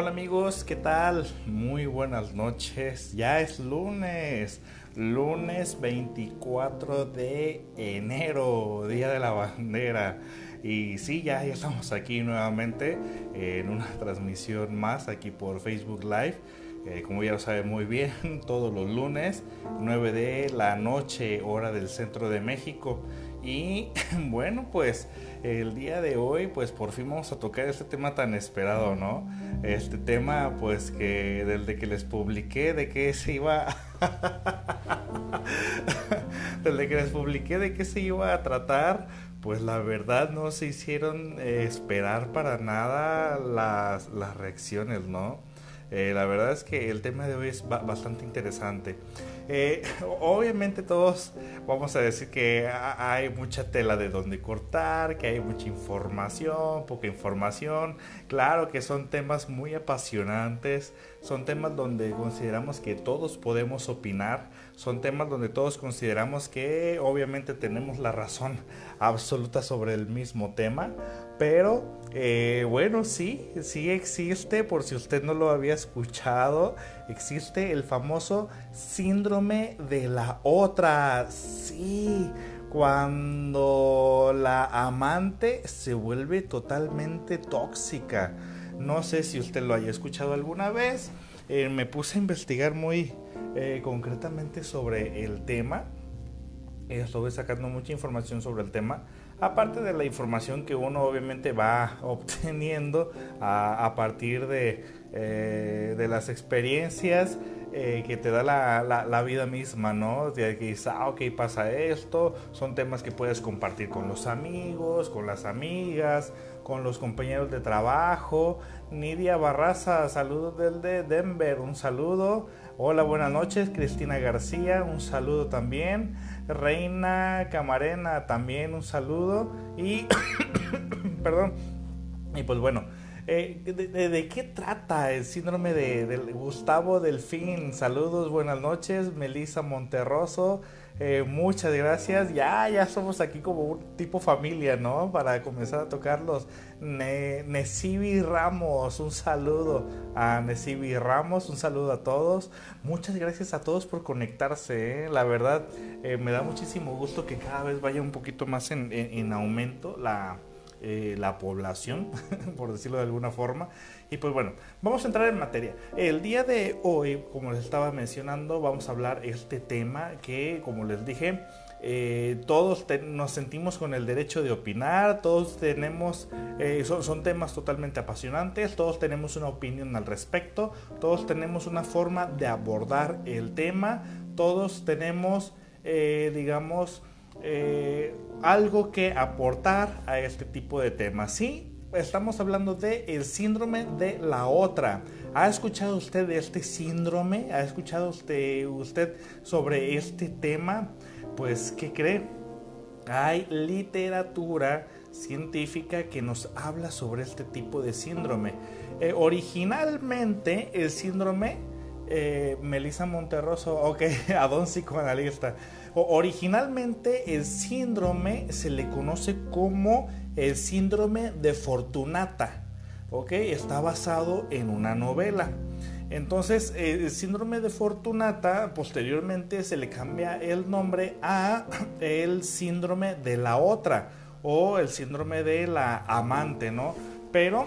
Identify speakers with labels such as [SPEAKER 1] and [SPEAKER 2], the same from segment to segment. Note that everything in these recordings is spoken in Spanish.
[SPEAKER 1] Hola amigos, ¿qué tal? Muy buenas noches. Ya es lunes, lunes 24 de enero, Día de la Bandera. Y sí, ya, estamos aquí nuevamente en una transmisión más aquí por Facebook Live. Eh, como ya lo saben muy bien, todos los lunes, 9 de la noche, hora del centro de México. Y bueno, pues el día de hoy, pues por fin vamos a tocar este tema tan esperado, ¿no? Este tema, pues que desde que les publiqué de qué se iba. desde que les publiqué de qué se iba a tratar, pues la verdad no se hicieron eh, esperar para nada las, las reacciones, ¿no? Eh, la verdad es que el tema de hoy es bastante interesante. Eh, obviamente todos vamos a decir que hay mucha tela de donde cortar, que hay mucha información, poca información. Claro que son temas muy apasionantes, son temas donde consideramos que todos podemos opinar, son temas donde todos consideramos que obviamente tenemos la razón absoluta sobre el mismo tema, pero eh, bueno, sí, sí existe, por si usted no lo había escuchado, existe el famoso síndrome de la otra. Sí, cuando la amante se vuelve totalmente tóxica. No sé si usted lo haya escuchado alguna vez. Eh, me puse a investigar muy eh, concretamente sobre el tema. Estuve sacando mucha información sobre el tema aparte de la información que uno obviamente va obteniendo a, partir de, eh, de, las experiencias eh, que te da la, vida misma, ¿no? De que dices, ah, ok, pasa esto, son temas que puedes compartir con los amigos, con las amigas, con los compañeros de trabajo. Nidia Barraza, saludos desde Denver, un saludo. Hola, buenas noches. Cristina García, un saludo también. Reina Camarena, también un saludo. Y, perdón, y pues bueno, eh, de, qué trata el síndrome de, Gustavo Delfín? Saludos, buenas noches. Melissa Monterroso, eh, muchas gracias. Ya, ya somos aquí como un tipo familia, ¿no? Para comenzar a tocarlos. Ne Nesibi Ramos, un saludo a Nesibi Ramos, un saludo a todos. Muchas gracias a todos por conectarse. ¿eh? La verdad, eh, me da muchísimo gusto que cada vez vaya un poquito más en, en aumento la, la población, por decirlo de alguna forma. Y pues bueno, vamos a entrar en materia. El día de hoy, como les estaba mencionando, vamos a hablar este tema que, como les dije, eh, todos nos sentimos con el derecho de opinar, todos tenemos, eh, son, son, temas totalmente apasionantes, todos tenemos una opinión al respecto, todos tenemos una forma de abordar el tema, todos tenemos, digamos, eh, algo que aportar a este tipo de temas. Sí, estamos hablando de el síndrome de la otra. ¿Ha escuchado usted de este síndrome? ¿Ha escuchado usted, sobre este tema? Pues, ¿qué cree? Hay literatura científica que nos habla sobre este tipo de síndrome. Eh, originalmente el síndrome, eh, Melissa Monterroso, ok, a don psicoanalista, Originalmente el síndrome se le conoce como el síndrome de Fortunata. ¿ok? Está basado en una novela. Entonces, el síndrome de Fortunata posteriormente se le cambia el nombre a el síndrome de la otra o el síndrome de la amante, ¿no? Pero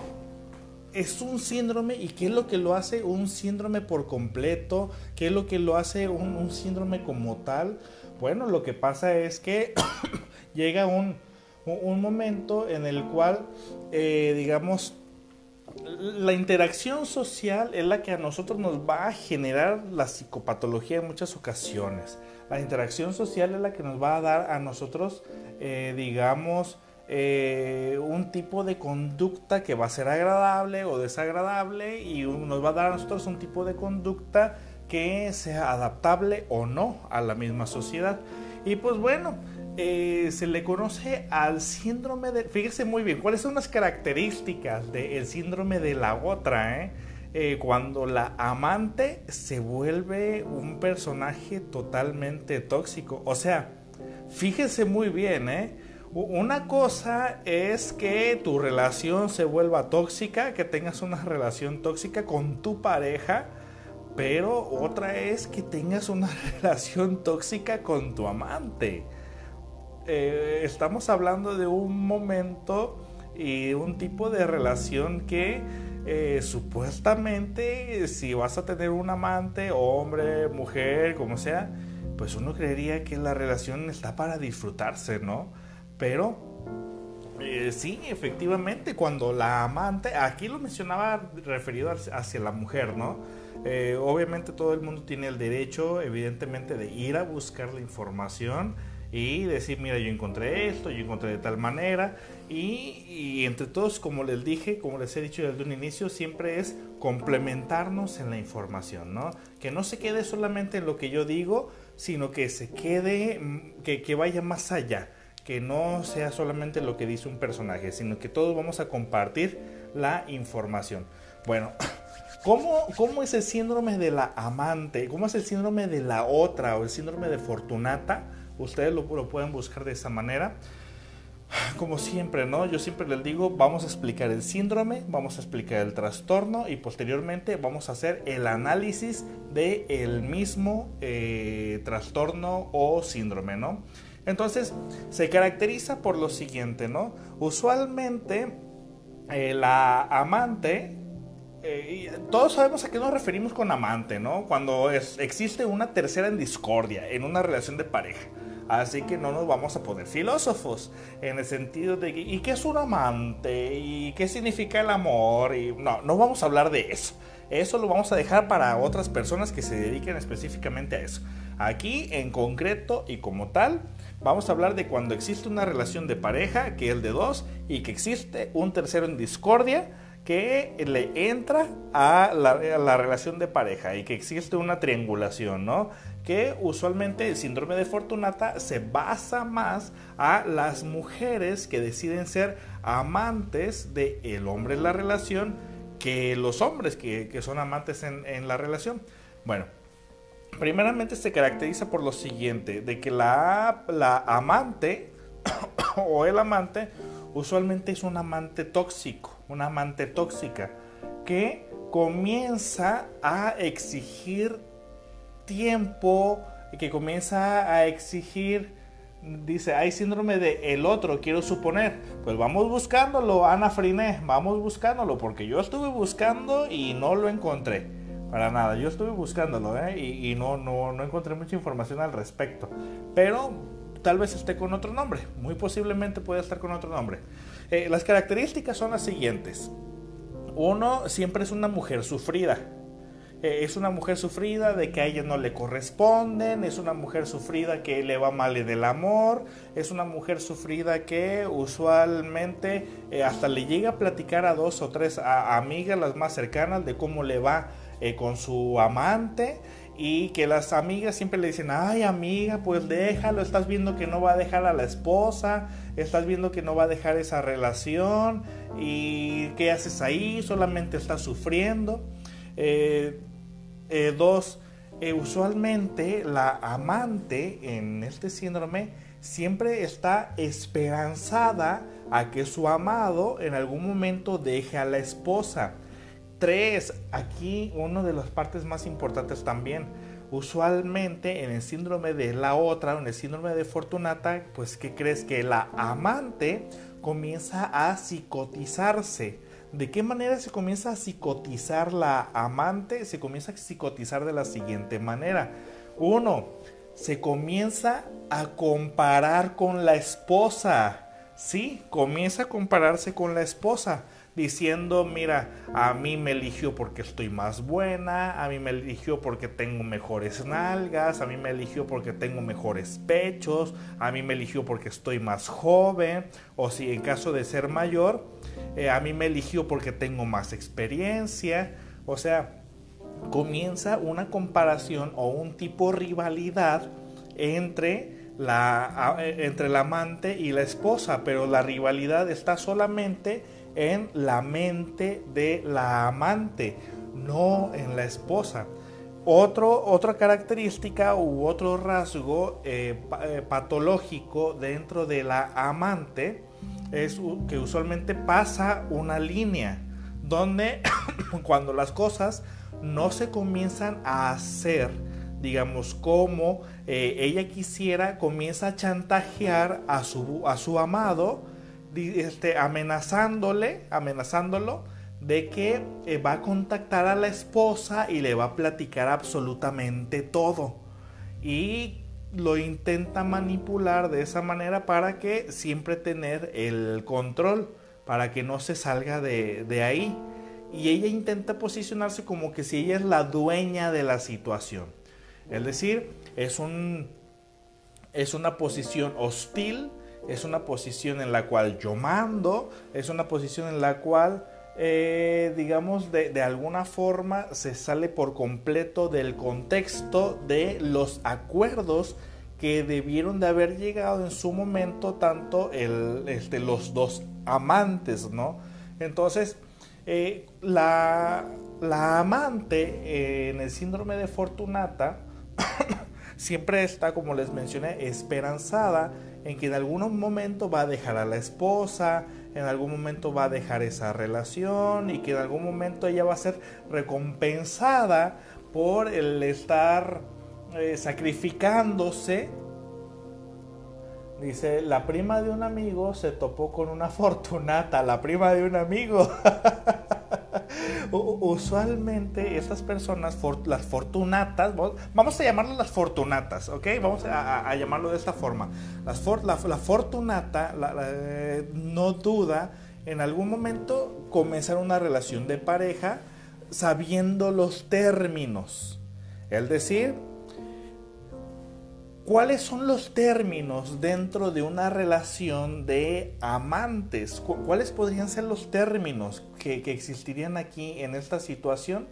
[SPEAKER 1] es un síndrome y qué es lo que lo hace un síndrome por completo, qué es lo que lo hace un, un síndrome como tal. Bueno, lo que pasa es que llega un, momento en el cual, eh, digamos, la interacción social es la que a nosotros nos va a generar la psicopatología en muchas ocasiones. La interacción social es la que nos va a dar a nosotros, eh, digamos, eh, un tipo de conducta que va a ser agradable o desagradable y nos va a dar a nosotros un tipo de conducta que sea adaptable o no a la misma sociedad. Y pues bueno, eh, se le conoce al síndrome de... Fíjese muy bien, ¿cuáles son las características del síndrome de la otra? Eh? Eh, cuando la amante se vuelve un personaje totalmente tóxico. O sea, fíjese muy bien, ¿eh? Una cosa es que tu relación se vuelva tóxica, que tengas una relación tóxica con tu pareja, pero otra es que tengas una relación tóxica con tu amante. Eh, estamos hablando de un momento y un tipo de relación que eh, supuestamente si vas a tener un amante, hombre, mujer, como sea, pues uno creería que la relación está para disfrutarse, ¿no? Pero eh, sí, efectivamente, cuando la amante, aquí lo mencionaba referido hacia la mujer, ¿no? Eh, obviamente todo el mundo tiene el derecho, evidentemente, de ir a buscar la información y decir, mira, yo encontré esto, yo encontré de tal manera. Y, entre todos, como les dije, como les he dicho desde un inicio, siempre es complementarnos en la información, ¿no? Que no se quede solamente en lo que yo digo, sino que se quede, mm, que, vaya más allá, que no sea solamente lo que dice un personaje, sino que todos vamos a compartir la información. Bueno, ¿cómo, cómo es el síndrome de la amante? ¿Cómo es el síndrome de la otra o el síndrome de Fortunata? Ustedes lo, pueden buscar de esa manera como siempre, ¿no? Yo siempre les digo, vamos a explicar el síndrome, vamos a explicar el trastorno y posteriormente vamos a hacer el análisis del el mismo eh, trastorno o síndrome, ¿no? Entonces, se caracteriza por lo siguiente, ¿no? Usualmente, eh, la amante, eh, todos sabemos a qué nos referimos con amante, ¿no? Cuando existe una tercera en discordia en una relación de pareja. Así que no nos vamos a poner filósofos en el sentido de ¿y qué es un amante? ¿Y qué significa el amor? Y no, no vamos a hablar de eso. Eso lo vamos a dejar para otras personas que se dediquen específicamente a eso. Aquí en concreto y como tal, vamos a hablar de cuando existe una relación de pareja, que es el de dos, y que existe un tercero en discordia que le entra a la, relación de pareja y que existe una triangulación, ¿no? que usualmente el síndrome de Fortunata se basa más a las mujeres que deciden ser amantes del el hombre en la relación que los hombres que, son amantes en, la relación. Bueno, primeramente se caracteriza por lo siguiente, de que la, la amante o el amante usualmente es un amante tóxico, una amante tóxica que comienza a exigir tiempo que comienza a exigir, dice, hay síndrome de el otro, quiero suponer. Pues vamos buscándolo, Ana Friné, vamos buscándolo, porque yo estuve buscando y no lo encontré. Para nada, yo estuve buscándolo ¿eh? y, no, no, no encontré mucha información al respecto. Pero tal vez esté con otro nombre, muy posiblemente puede estar con otro nombre. Eh, las características son las siguientes. Uno, siempre es una mujer sufrida eh, es una mujer sufrida de que a ella no le corresponden, es una mujer sufrida que le va mal en el amor, es una mujer sufrida que usualmente eh, hasta le llega a platicar a dos o tres amigas las más cercanas de cómo le va con su amante y que las amigas siempre le dicen, ay amiga, pues déjalo, estás viendo que no va a dejar a la esposa, estás viendo que no va a dejar esa relación y qué haces ahí, solamente estás sufriendo. Eh, dos, eh, usualmente la amante en este síndrome siempre está esperanzada a que su amado en algún momento deje a la esposa. Tres, aquí una de las partes más importantes también. Usualmente en el síndrome de la otra, en el síndrome de Fortunata, pues ¿qué crees? Que la amante comienza a psicotizarse ¿De qué manera se comienza a psicotizar la amante? Se comienza a psicotizar de la siguiente manera. Uno, se comienza a comparar con la esposa. Sí, comienza a compararse con la esposa diciendo, mira, a mí me eligió porque estoy más buena, a mí me eligió porque tengo mejores nalgas, a mí me eligió porque tengo mejores pechos, a mí me eligió porque estoy más joven, o si en caso de ser mayor, eh, a mí me eligió porque tengo más experiencia, o sea, comienza una comparación o un tipo de rivalidad entre la, entre el amante y la esposa, pero la rivalidad está solamente en la mente de la amante, no en la esposa. Otro, otra característica u otro rasgo eh, eh, patológico dentro de la amante es que usualmente pasa una línea donde cuando las cosas no se comienzan a hacer, digamos, como eh, ella quisiera, comienza a chantajear a su, a su amado, este, amenazándole, amenazándolo de que eh, va a contactar a la esposa y le va a platicar absolutamente todo. Y lo intenta manipular de esa manera para que siempre tener el control, para que no se salga de, de ahí. Y ella intenta posicionarse como que si ella es la dueña de la situación. Es decir, es, un, es una posición hostil, es una posición en la cual yo mando, es una posición en la cual eh, digamos, de, alguna forma se sale por completo del contexto de los acuerdos que debieron de haber llegado en su momento tanto el, este, los dos amantes, ¿no? Entonces, eh, la, la, amante eh, en el síndrome de Fortunata siempre está, como les mencioné, esperanzada en que en algún momento va a dejar a la esposa, en algún momento va a dejar esa relación y que en algún momento ella va a ser recompensada por el estar eh, sacrificándose. Dice, la prima de un amigo se topó con una fortunata, la prima de un amigo. usualmente esas personas, las fortunatas, vamos a llamarlas las fortunatas, ¿ok? Vamos a, llamarlo de esta forma. La, fortunata eh, no duda en algún momento comenzar una relación de pareja sabiendo los términos. Es decir, ¿Cuáles son los términos dentro de una relación de amantes? ¿Cuáles podrían ser los términos que, existirían aquí en esta situación?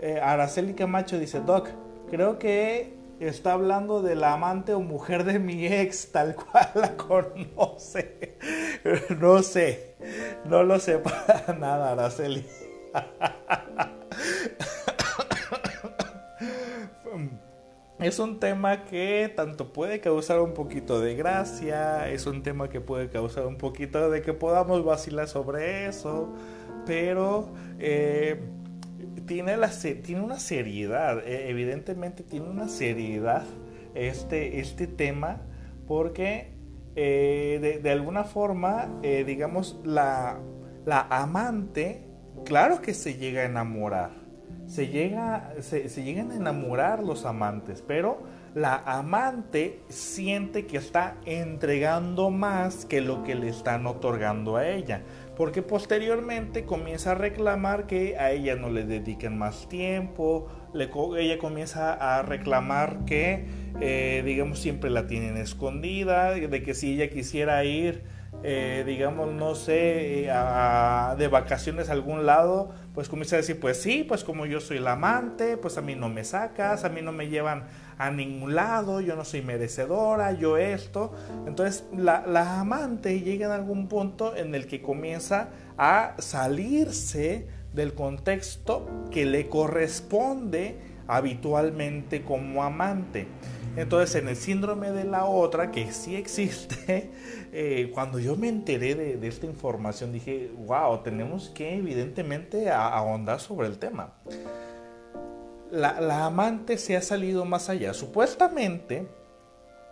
[SPEAKER 1] Eh, Araceli Camacho dice, Doc, creo que está hablando de la amante o mujer de mi ex, tal cual la conoce. No sé, no lo sé para nada, Araceli. Es un tema que tanto puede causar un poquito de gracia, es un tema que puede causar un poquito de que podamos vacilar sobre eso, pero eh, tiene, la, tiene una seriedad, eh, evidentemente tiene una seriedad este, este tema, porque eh, de, alguna forma, digamos, la, la amante, claro que se llega a enamorar se, llega, se, llegan a enamorar los amantes, pero la amante siente que está entregando más que lo que le están otorgando a ella. Porque posteriormente comienza a reclamar que a ella no le dediquen más tiempo, ella comienza a reclamar que, eh, digamos, siempre la tienen escondida, de que si ella quisiera ir eh, digamos, no sé, eh, de vacaciones a algún lado, pues comienza a decir, pues sí, pues como yo soy la amante, pues a mí no me sacas, a mí no me llevan a ningún lado, yo no soy merecedora, yo esto. Entonces la, la amante llega en algún punto en el que comienza a salirse del contexto que le corresponde habitualmente como amante. Entonces, en el síndrome de la otra, que sí existe, eh, cuando yo me enteré de, esta información, dije, wow, tenemos que evidentemente ahondar sobre el tema. La, amante se ha salido más allá. Supuestamente,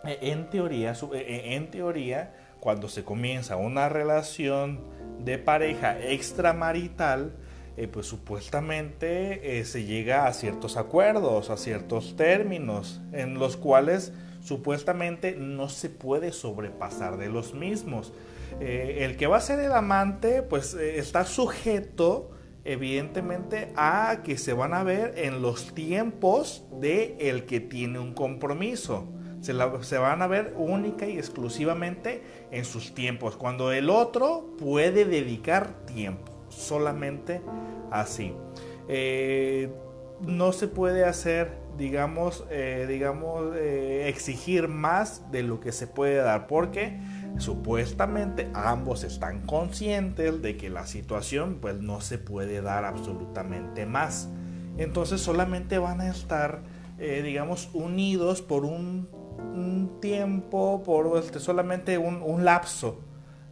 [SPEAKER 1] eh, en teoría, eh, en teoría, cuando se comienza una relación de pareja extramarital, eh, pues supuestamente eh, se llega a ciertos acuerdos, a ciertos términos, en los cuales supuestamente no se puede sobrepasar de los mismos. Eh, el que va a ser el amante, pues está sujeto evidentemente a que se van a ver en los tiempos de el que tiene un compromiso. Se, se, van a ver única y exclusivamente en sus tiempos, cuando el otro puede dedicar tiempo solamente así. Eh, no se puede hacer, digamos, eh, digamos, eh, exigir más de lo que se puede dar, porque supuestamente ambos están conscientes de que la situación pues no se puede dar absolutamente más. entonces solamente van a estar, digamos, unidos por un, tiempo, por este, solamente un, lapso,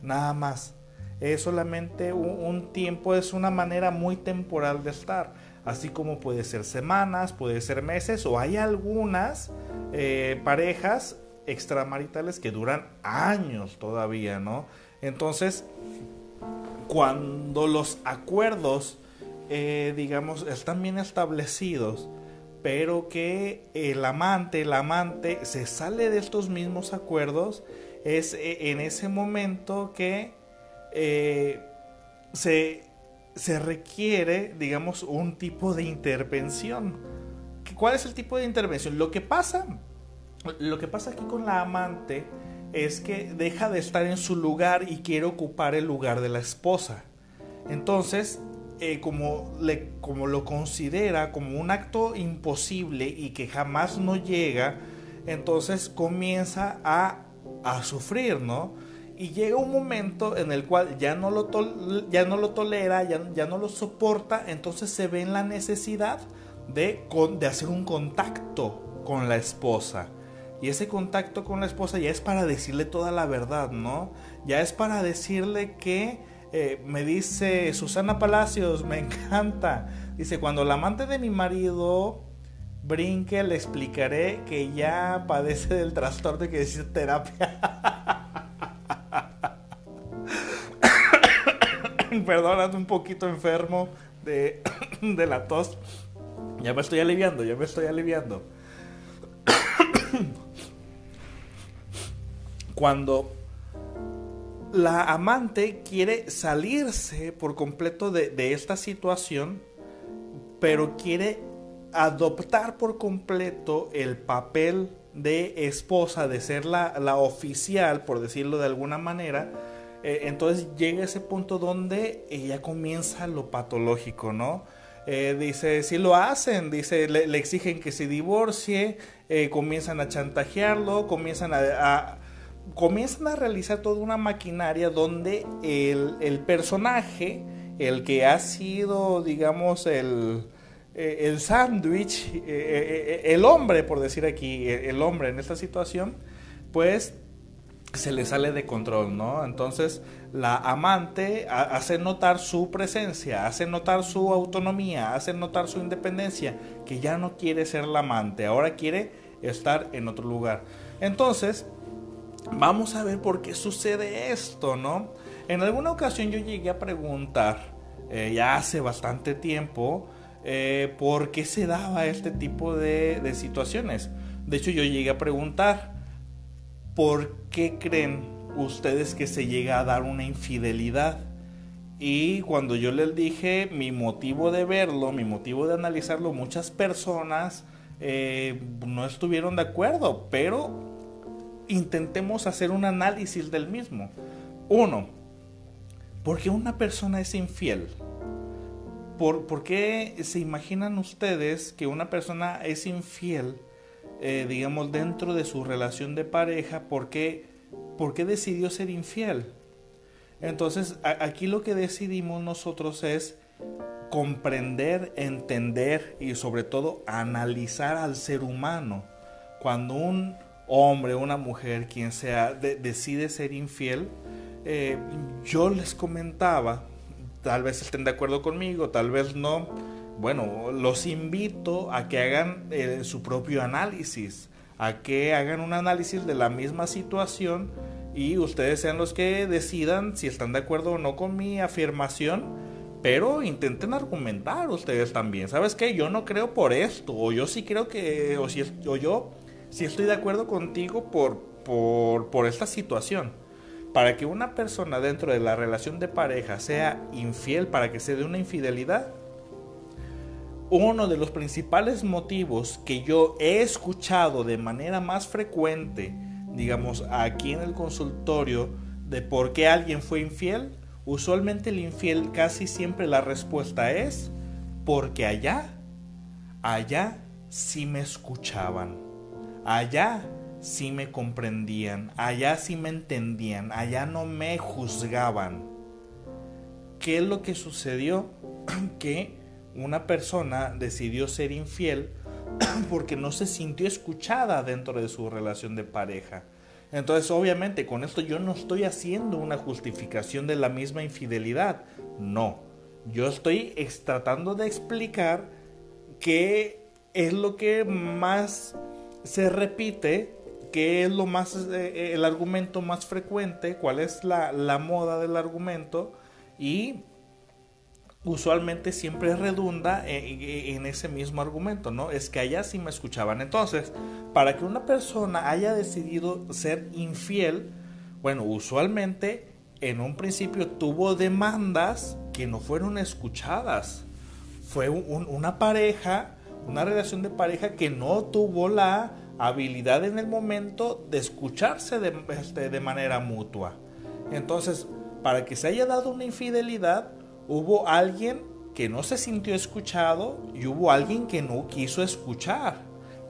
[SPEAKER 1] nada más. Es solamente un, tiempo, es una manera muy temporal de estar. Así como puede ser semanas, puede ser meses, o hay algunas eh, parejas extramaritales que duran años todavía, ¿no? Entonces, cuando los acuerdos, eh, digamos, están bien establecidos, pero que el amante, el amante se sale de estos mismos acuerdos, es eh, en ese momento que eh, se, se requiere, digamos, un tipo de intervención. ¿Cuál es el tipo de intervención? Lo que pasa, lo que pasa aquí con la amante es que deja de estar en su lugar y quiere ocupar el lugar de la esposa. Entonces, eh, como, le, como lo considera como un acto imposible y que jamás no llega, entonces comienza a, a sufrir, ¿no? Y llega un momento en el cual ya no lo, ya no lo tolera, ya, ya, no lo soporta, entonces se ve en la necesidad de, de hacer un contacto con la esposa. Y ese contacto con la esposa ya es para decirle toda la verdad, ¿no? Ya es para decirle que eh, me dice Susana Palacios, me encanta. Dice, cuando la amante de mi marido brinque, le explicaré que ya padece del trastorno que necesita terapia. Perdón, un poquito enfermo de, de la tos. Ya me estoy aliviando, ya me estoy aliviando. cuando la amante quiere salirse por completo de, esta situación, pero quiere adoptar por completo el papel de esposa, de ser la, oficial, por decirlo de alguna manera, eh, entonces llega ese punto donde ella comienza lo patológico, ¿no? Eh, dice, si lo hacen, dice, le, exigen que se divorcie, eh, comienzan a chantajearlo, comienzan a comienzan a realizar toda una maquinaria donde el, personaje, el que ha sido, digamos, el, eh, el sándwich, eh, eh, el hombre, por decir aquí, el hombre en esta situación, pues se le sale de control, ¿no? Entonces la amante hace notar su presencia, hace notar su autonomía, hace notar su independencia, que ya no quiere ser la amante, ahora quiere estar en otro lugar. Entonces, Vamos a ver por qué sucede esto, ¿no? En alguna ocasión yo llegué a preguntar, eh, ya hace bastante tiempo, eh, por qué se daba este tipo de, de situaciones. De hecho, yo llegué a preguntar, ¿por qué creen ustedes que se llega a dar una infidelidad? Y cuando yo les dije mi motivo de verlo, mi motivo de analizarlo, muchas personas eh, no estuvieron de acuerdo, pero intentemos hacer un análisis del mismo. Uno, ¿por qué una persona es infiel? ¿Por, qué se imaginan ustedes que una persona es infiel, eh, digamos, dentro de su relación de pareja? ¿Por qué, por qué decidió ser infiel? Entonces, aquí lo que decidimos nosotros es comprender, entender y sobre todo analizar al ser humano. Cuando un hombre, una mujer, quien sea, decide ser infiel, eh, yo les comentaba, tal vez estén de acuerdo conmigo, tal vez no, bueno, los invito a que hagan eh, su propio análisis, a que hagan un análisis de la misma situación y ustedes sean los que decidan si están de acuerdo o no con mi afirmación, pero intenten argumentar ustedes también. ¿Sabes qué? Yo no creo por esto, o yo sí creo que, o, si, yo si estoy de acuerdo contigo por, por, esta situación. Para que una persona dentro de la relación de pareja sea infiel, para que se dé una infidelidad, uno de los principales motivos que yo he escuchado de manera más frecuente, digamos, aquí en el consultorio, de por qué alguien fue infiel, usualmente el infiel casi siempre la respuesta es porque allá, allá sí me escuchaban. Allá sí me comprendían, allá sí me entendían, allá no me juzgaban. ¿Qué es lo que sucedió? que una persona decidió ser infiel porque no se sintió escuchada dentro de su relación de pareja. Entonces, obviamente, con esto yo no estoy haciendo una justificación de la misma infidelidad. No. Yo estoy tratando de explicar qué es lo que más se repite, qué es lo más, eh, el argumento más frecuente, cuál es la, la moda del argumento y usualmente siempre redunda en, ese mismo argumento, ¿no? Es que allá sí me escuchaban. Entonces, para que una persona haya decidido ser infiel, bueno, usualmente en un principio tuvo demandas que no fueron escuchadas. Fue una pareja, una relación de pareja que no tuvo la habilidad en el momento de escucharse de, este, de manera mutua. Entonces, para que se haya dado una infidelidad, hubo alguien que no se sintió escuchado y hubo alguien que no quiso escuchar.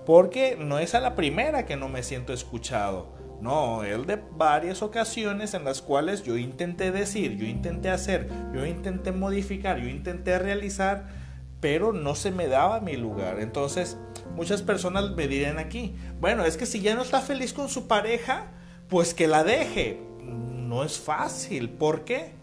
[SPEAKER 1] Porque no es a la primera que no me siento escuchado. No, él de varias ocasiones en las cuales yo intenté decir, yo intenté hacer, yo intenté modificar, yo intenté realizar, pero no se me daba mi lugar. Entonces, muchas personas me dirán aquí, bueno, es que si ya no está feliz con su pareja, pues que la deje. No es fácil. ¿Por qué?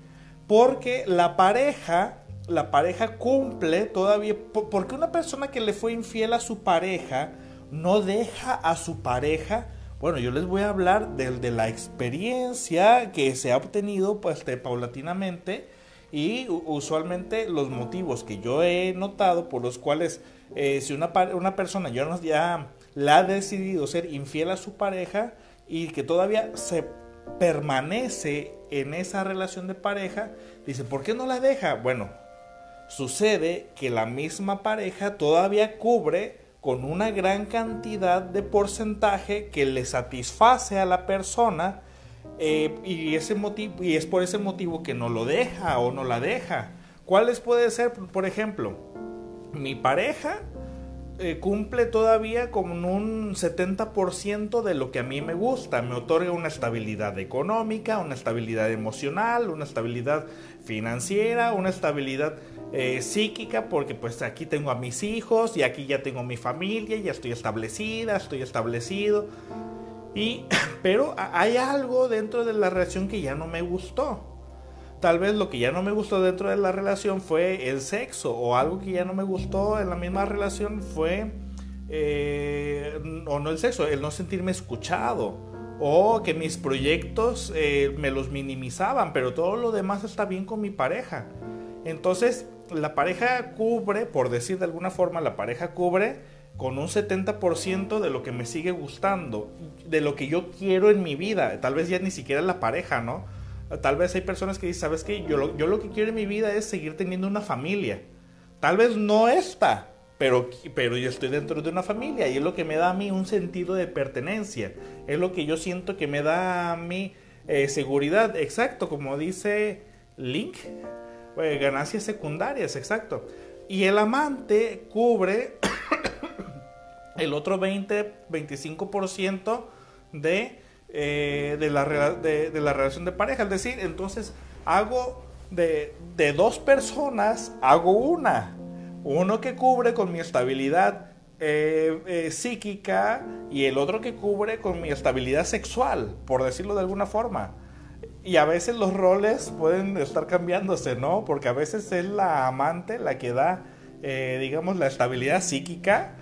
[SPEAKER 1] Porque la pareja, la pareja cumple todavía, porque una persona que le fue infiel a su pareja no deja a su pareja. Bueno, yo les voy a hablar de, de la experiencia que se ha obtenido pues, paulatinamente y usualmente los motivos que yo he notado por los cuales eh, si una, una persona ya, ya la ha decidido ser infiel a su pareja y que todavía se permanece en esa relación de pareja, dice, ¿por qué no la deja? Bueno, sucede que la misma pareja todavía cubre con una gran cantidad de porcentaje que le satisface a la persona eh, y, y es por ese motivo que no lo deja o no la deja. ¿Cuáles puede ser? Por ejemplo, mi pareja eh, cumple todavía con un 70% de lo que a mí me gusta. Me otorga una estabilidad económica, una estabilidad emocional, una estabilidad financiera, una estabilidad eh, psíquica, porque pues aquí tengo a mis hijos y aquí ya tengo mi familia, ya estoy establecida, estoy establecido. Y, pero hay algo dentro de la relación que ya no me gustó tal vez lo que ya no me gustó dentro de la relación fue el sexo o algo que ya no me gustó en la misma relación fue eh, o no el sexo, el no sentirme escuchado o que mis proyectos eh, me los minimizaban, pero todo lo demás está bien con mi pareja. Entonces, la pareja cubre, por decir de alguna forma, la pareja cubre con un 70% de lo que me sigue gustando, de lo que yo quiero en mi vida. Tal vez ya ni siquiera la pareja, ¿no? Tal vez hay personas que dicen, ¿sabes qué? Yo lo, yo lo que quiero en mi vida es seguir teniendo una familia. Tal vez no esta, pero, pero yo estoy dentro de una familia y es lo que me da a mí un sentido de pertenencia. Es lo que yo siento que me da a mí eh, seguridad. Exacto, como dice Link, eh, ganancias secundarias, exacto. Y el amante cubre el otro 20-25% de eh, de, la, de, la relación de pareja. Es decir, entonces hago de, de dos personas, hago una. Uno que cubre con mi estabilidad eh, eh, psíquica y el otro que cubre con mi estabilidad sexual, por decirlo de alguna forma. Y a veces los roles pueden estar cambiándose, ¿no? Porque a veces es la amante la que da, digamos, la estabilidad psíquica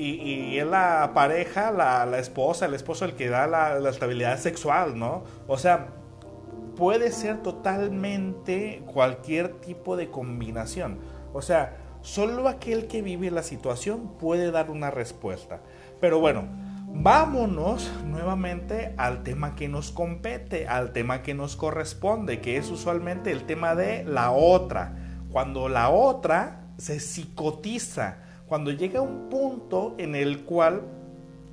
[SPEAKER 1] y, es la pareja, la, la, esposa, el esposo el que da la, la, estabilidad sexual, ¿no? O sea, puede ser totalmente cualquier tipo de combinación. O sea, solo aquel que vive la situación puede dar una respuesta. Pero bueno, vámonos nuevamente al tema que nos compete, al tema que nos corresponde, que es usualmente el tema de la otra. Cuando la otra se psicotiza, cuando llega un punto en el cual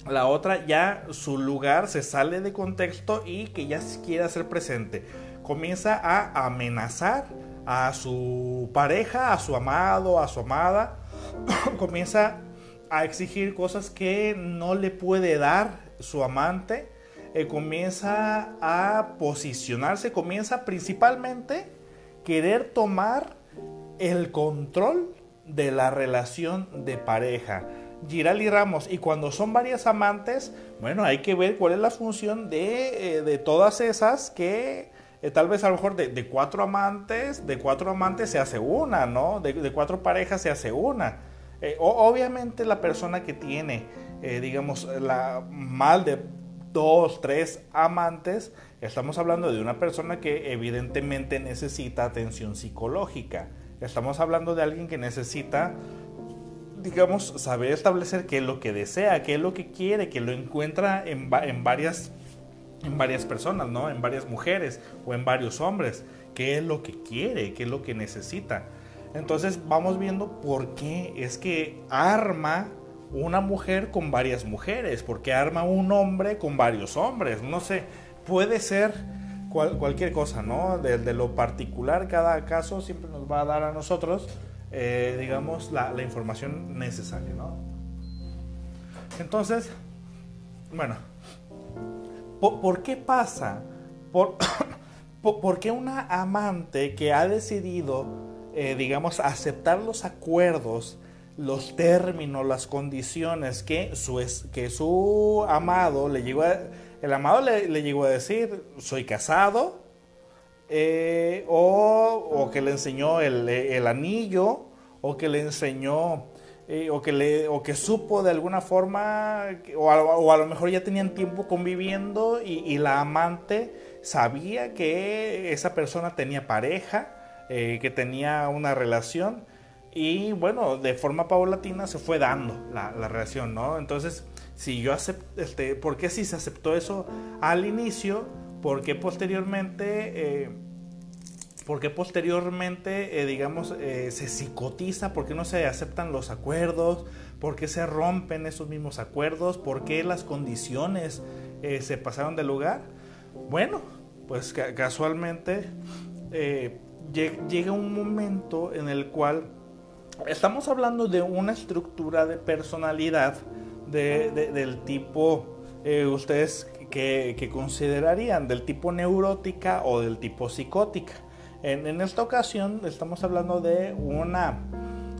[SPEAKER 1] la otra ya su lugar se sale de contexto y que ya quiere hacer presente. Comienza a amenazar a su pareja, a su amado, a su amada. Comienza a exigir cosas que no le puede dar su amante. Eh, comienza a posicionarse, comienza principalmente querer tomar el control de la relación de pareja. Girali Ramos, y cuando son varias amantes, bueno, hay que ver cuál es la función de, eh, todas esas que eh, tal vez a lo mejor de, cuatro amantes, de cuatro amantes se hace una, ¿no? De, cuatro parejas se hace una. Eh, obviamente la persona que tiene, digamos, la mal de dos, tres amantes, estamos hablando de una persona que evidentemente necesita atención psicológica. Estamos hablando de alguien que necesita, digamos, saber establecer qué es lo que desea, qué es lo que quiere, que lo encuentra en, en varias en varias personas, ¿no? En varias mujeres o en varios hombres. ¿Qué es lo que quiere? ¿Qué es lo que necesita? Entonces vamos viendo por qué es que arma una mujer con varias mujeres, porque arma un hombre con varios hombres. No sé, puede ser cualquier cosa, ¿no? De, lo particular, cada caso siempre nos va a dar a nosotros, eh, digamos, la, información necesaria, ¿no? Entonces, bueno, ¿por, qué pasa? ¿Por, por, qué una amante que ha decidido, eh, digamos, aceptar los acuerdos, los términos, las condiciones que su, que su amado le llegó a el amado le, llegó a decir, soy casado, eh, o, que le enseñó el, anillo, o que le enseñó, eh, o, que le, o que supo de alguna forma, o a, lo mejor ya tenían tiempo conviviendo y, la amante sabía que esa persona tenía pareja, eh, que tenía una relación, y bueno, de forma paulatina se fue dando la relación, ¿no? Entonces, si yo este, ¿por qué si se aceptó eso al inicio? ¿Por qué posteriormente, eh, posteriormente, eh, digamos, eh, se psicotiza? ¿Por qué no se aceptan los acuerdos? ¿Por qué se rompen esos mismos acuerdos? ¿Por qué las condiciones se pasaron de lugar? Bueno, pues casualmente llega un momento en el cual estamos hablando de una estructura de personalidad del tipo, eh, ustedes que, considerarían, del tipo neurótica o del tipo psicótica. En, esta ocasión estamos hablando de una,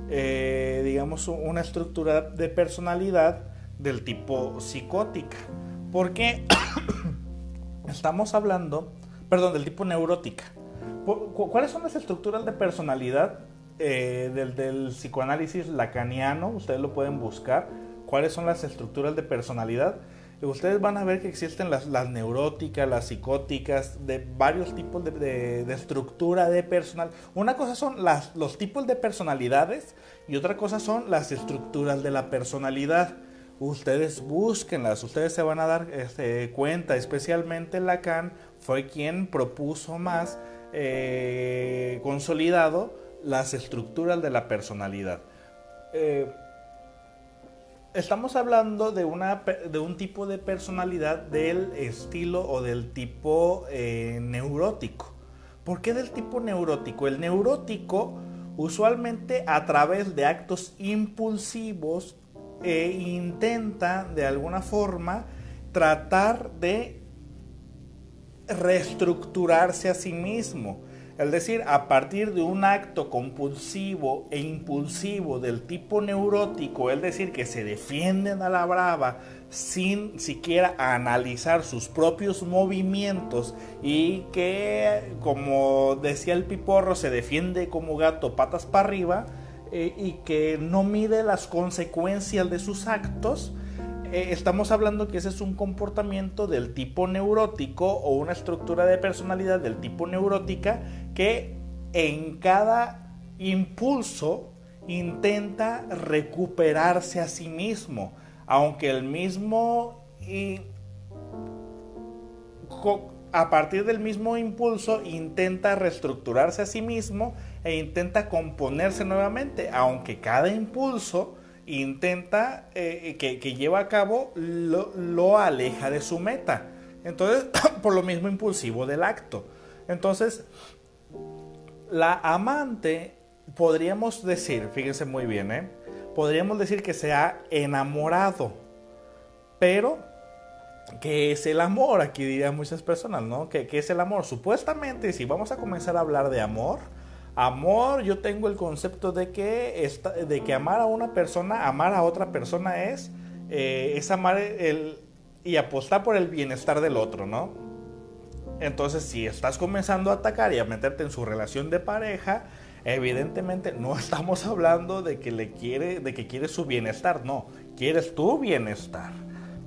[SPEAKER 1] eh, digamos, una estructura de personalidad del tipo psicótica. Porque estamos hablando, perdón, del tipo neurótica. ¿Cuáles son las estructuras de personalidad eh, del, psicoanálisis lacaniano? Ustedes lo pueden buscar cuáles son las estructuras de personalidad. ustedes van a ver que existen las, neuróticas, las psicóticas, de varios tipos de, estructura de personal. Una cosa son las, los tipos de personalidades y otra cosa son las estructuras de la personalidad. Ustedes búsquenlas, ustedes se van a dar este, cuenta, especialmente Lacan fue quien propuso más eh, consolidado las estructuras de la personalidad. Eh, estamos hablando de, una, de un tipo de personalidad del estilo o del tipo eh, neurótico. ¿Por qué del tipo neurótico? El neurótico usualmente a través de actos impulsivos e intenta de alguna forma tratar de reestructurarse a sí mismo es decir, a partir de un acto compulsivo e impulsivo del tipo neurótico, es decir, que se defienden a la brava sin siquiera analizar sus propios movimientos y que, como decía el piporro, se defiende como gato patas para arriba eh, y que no mide las consecuencias de sus actos, eh, estamos hablando que ese es un comportamiento del tipo neurótico o una estructura de personalidad del tipo neurótica que en cada impulso intenta recuperarse a sí mismo, aunque el mismo y a partir del mismo impulso intenta reestructurarse a sí mismo e intenta componerse nuevamente, aunque cada impulso intenta eh, que, lleva a cabo lo, aleja de su meta. Entonces, por lo mismo impulsivo del acto. Entonces, la amante, podríamos decir, fíjense muy bien, ¿eh? podríamos decir que se ha enamorado, pero ¿qué es el amor? Aquí dirían muchas personas, ¿no? ¿Qué, ¿Qué, es el amor? Supuestamente, si vamos a comenzar a hablar de amor, Amor, yo tengo el concepto de que, de que amar a una persona, amar a otra persona es, eh, es amar el, y apostar por el bienestar del otro, ¿no? Entonces, si estás comenzando a atacar y a meterte en su relación de pareja, evidentemente no estamos hablando de que le quiere, de que quieres su bienestar, no, quieres tu bienestar,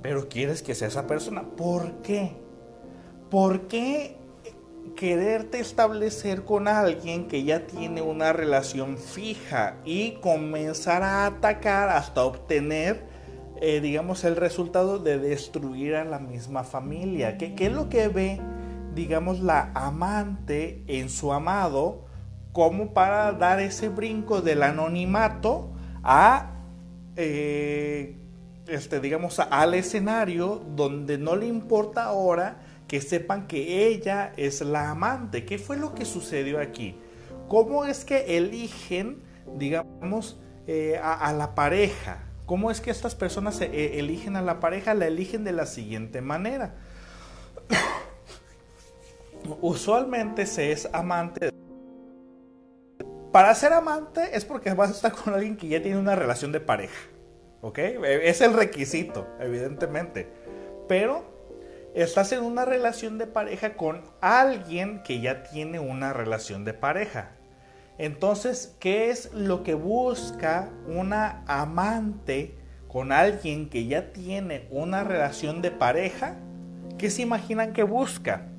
[SPEAKER 1] pero quieres que sea esa persona. ¿Por qué? ¿Por qué quererte establecer con alguien que ya tiene una relación fija y comenzar a atacar hasta obtener eh, digamos, el resultado de destruir a la misma familia. ¿Qué, ¿Qué, es lo que ve, digamos, la amante en su amado como para dar ese brinco del anonimato a, eh, este, digamos, al escenario donde no le importa ahora que sepan que ella es la amante? ¿Qué fue lo que sucedió aquí? ¿Cómo es que eligen, digamos, eh, a la pareja? ¿Cómo es que estas personas eh, eligen a la pareja? La eligen de la siguiente manera. Usualmente se es amante. Para ser amante es porque vas a estar con alguien que ya tiene una relación de pareja. ¿Ok? Es el requisito, evidentemente. Pero estás en una relación de pareja con alguien que ya tiene una relación de pareja. Entonces, ¿qué es lo que busca una amante con alguien que ya tiene una relación de pareja? ¿Qué se imaginan que busca?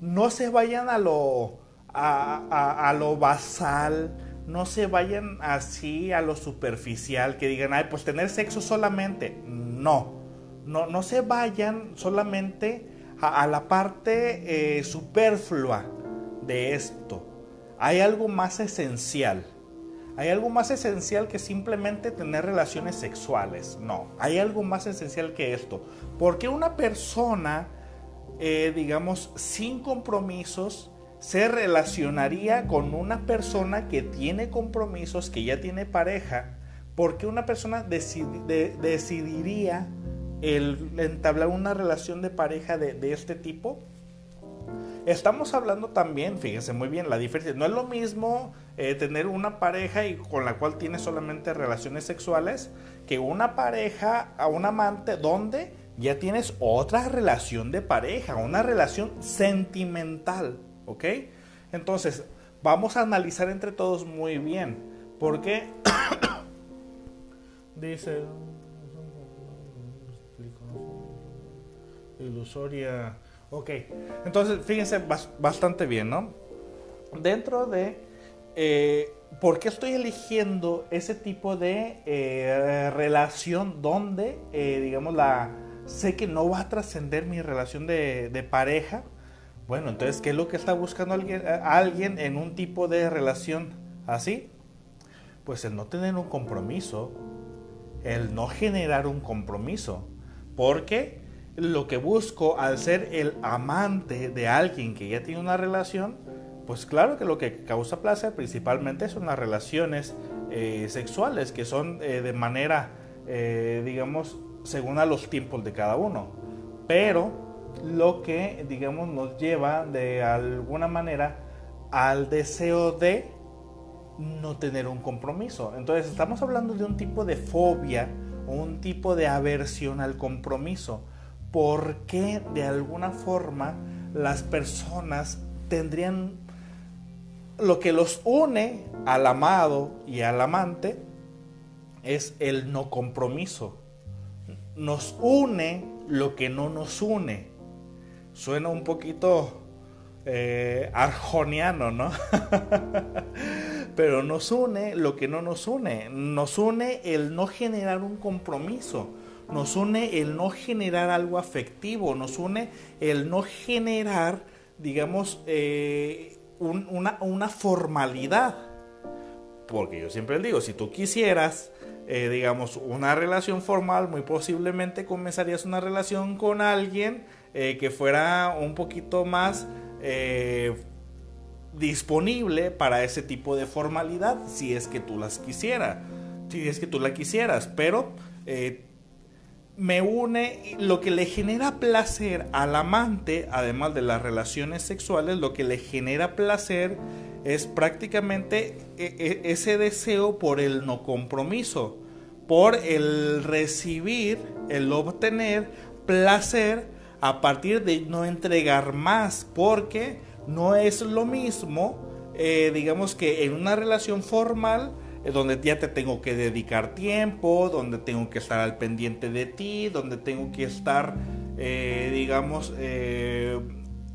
[SPEAKER 1] No se vayan a lo, a, lo basal, no se vayan así a lo superficial, que digan, ay, pues tener sexo solamente. No, no, no se vayan solamente a, la parte eh, superflua de esto hay algo más esencial. Hay algo más esencial que simplemente tener relaciones sexuales. No, hay algo más esencial que esto. Porque una persona, eh, digamos, sin compromisos, se relacionaría con una persona que tiene compromisos, que ya tiene pareja. Porque una persona decidiría el entablar una relación de pareja de, este tipo Estamos hablando también, fíjense muy bien, la diferencia. No es lo mismo eh, tener una pareja y con la cual tienes solamente relaciones sexuales que una pareja a un amante donde ya tienes otra relación de pareja, una relación sentimental, ¿ok? Entonces, vamos a analizar entre todos muy bien, porque dice ilusoria Ok, entonces fíjense bastante bien, ¿no? Dentro de eh, por qué estoy eligiendo ese tipo de eh, relación donde, eh, digamos, la sé que no va a trascender mi relación de, pareja. Bueno, entonces, ¿qué es lo que está buscando alguien, alguien en un tipo de relación así? Pues el no tener un compromiso, el no generar un compromiso. Porque lo que busco al ser el amante de alguien que ya tiene una relación, pues claro que lo que causa placer principalmente son las relaciones eh, sexuales, que son eh, de manera, eh, digamos, según a los tiempos de cada uno. Pero lo que, digamos, nos lleva de alguna manera al deseo de no tener un compromiso. Entonces estamos hablando de un tipo de fobia un tipo de aversión al compromiso por qué de alguna forma las personas tendrían lo que los une al amado y al amante es el no compromiso. Nos une lo que no nos une. Suena un poquito eh, arjoniano, ¿no? Pero nos une lo que no nos une. Nos une el no generar un compromiso nos une el no generar algo afectivo, nos une el no generar, digamos, eh, una, formalidad. Porque yo siempre digo, si tú quisieras, eh, digamos, una relación formal, muy posiblemente comenzarías una relación con alguien eh, que fuera un poquito más disponible para ese tipo de formalidad, si es que tú las quisieras, si es que tú la quisieras, pero me une lo que le genera placer al amante, además de las relaciones sexuales, lo que le genera placer es prácticamente e, e, ese deseo por el no compromiso, por el recibir, el obtener placer a partir de no entregar más, porque no es lo mismo, eh, digamos que en una relación formal, donde ya te tengo que dedicar tiempo, donde tengo que estar al pendiente de ti, donde tengo que estar, eh, digamos, eh,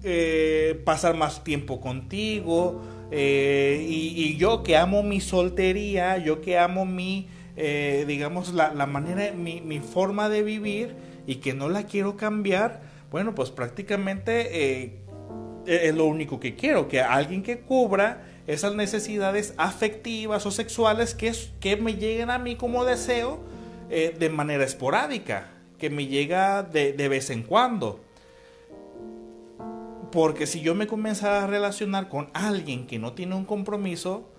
[SPEAKER 1] eh, pasar más tiempo contigo. Y, yo que amo mi soltería, yo que amo mi, digamos, la, la manera, mi, mi, forma de vivir y que no la quiero cambiar, bueno, pues prácticamente es lo único que quiero, que alguien que cubra esas necesidades afectivas o sexuales que, que me lleguen a mí como deseo eh, de manera esporádica, que me llega de, de vez en cuando. Porque si yo me comenzara a relacionar con alguien que no tiene un compromiso,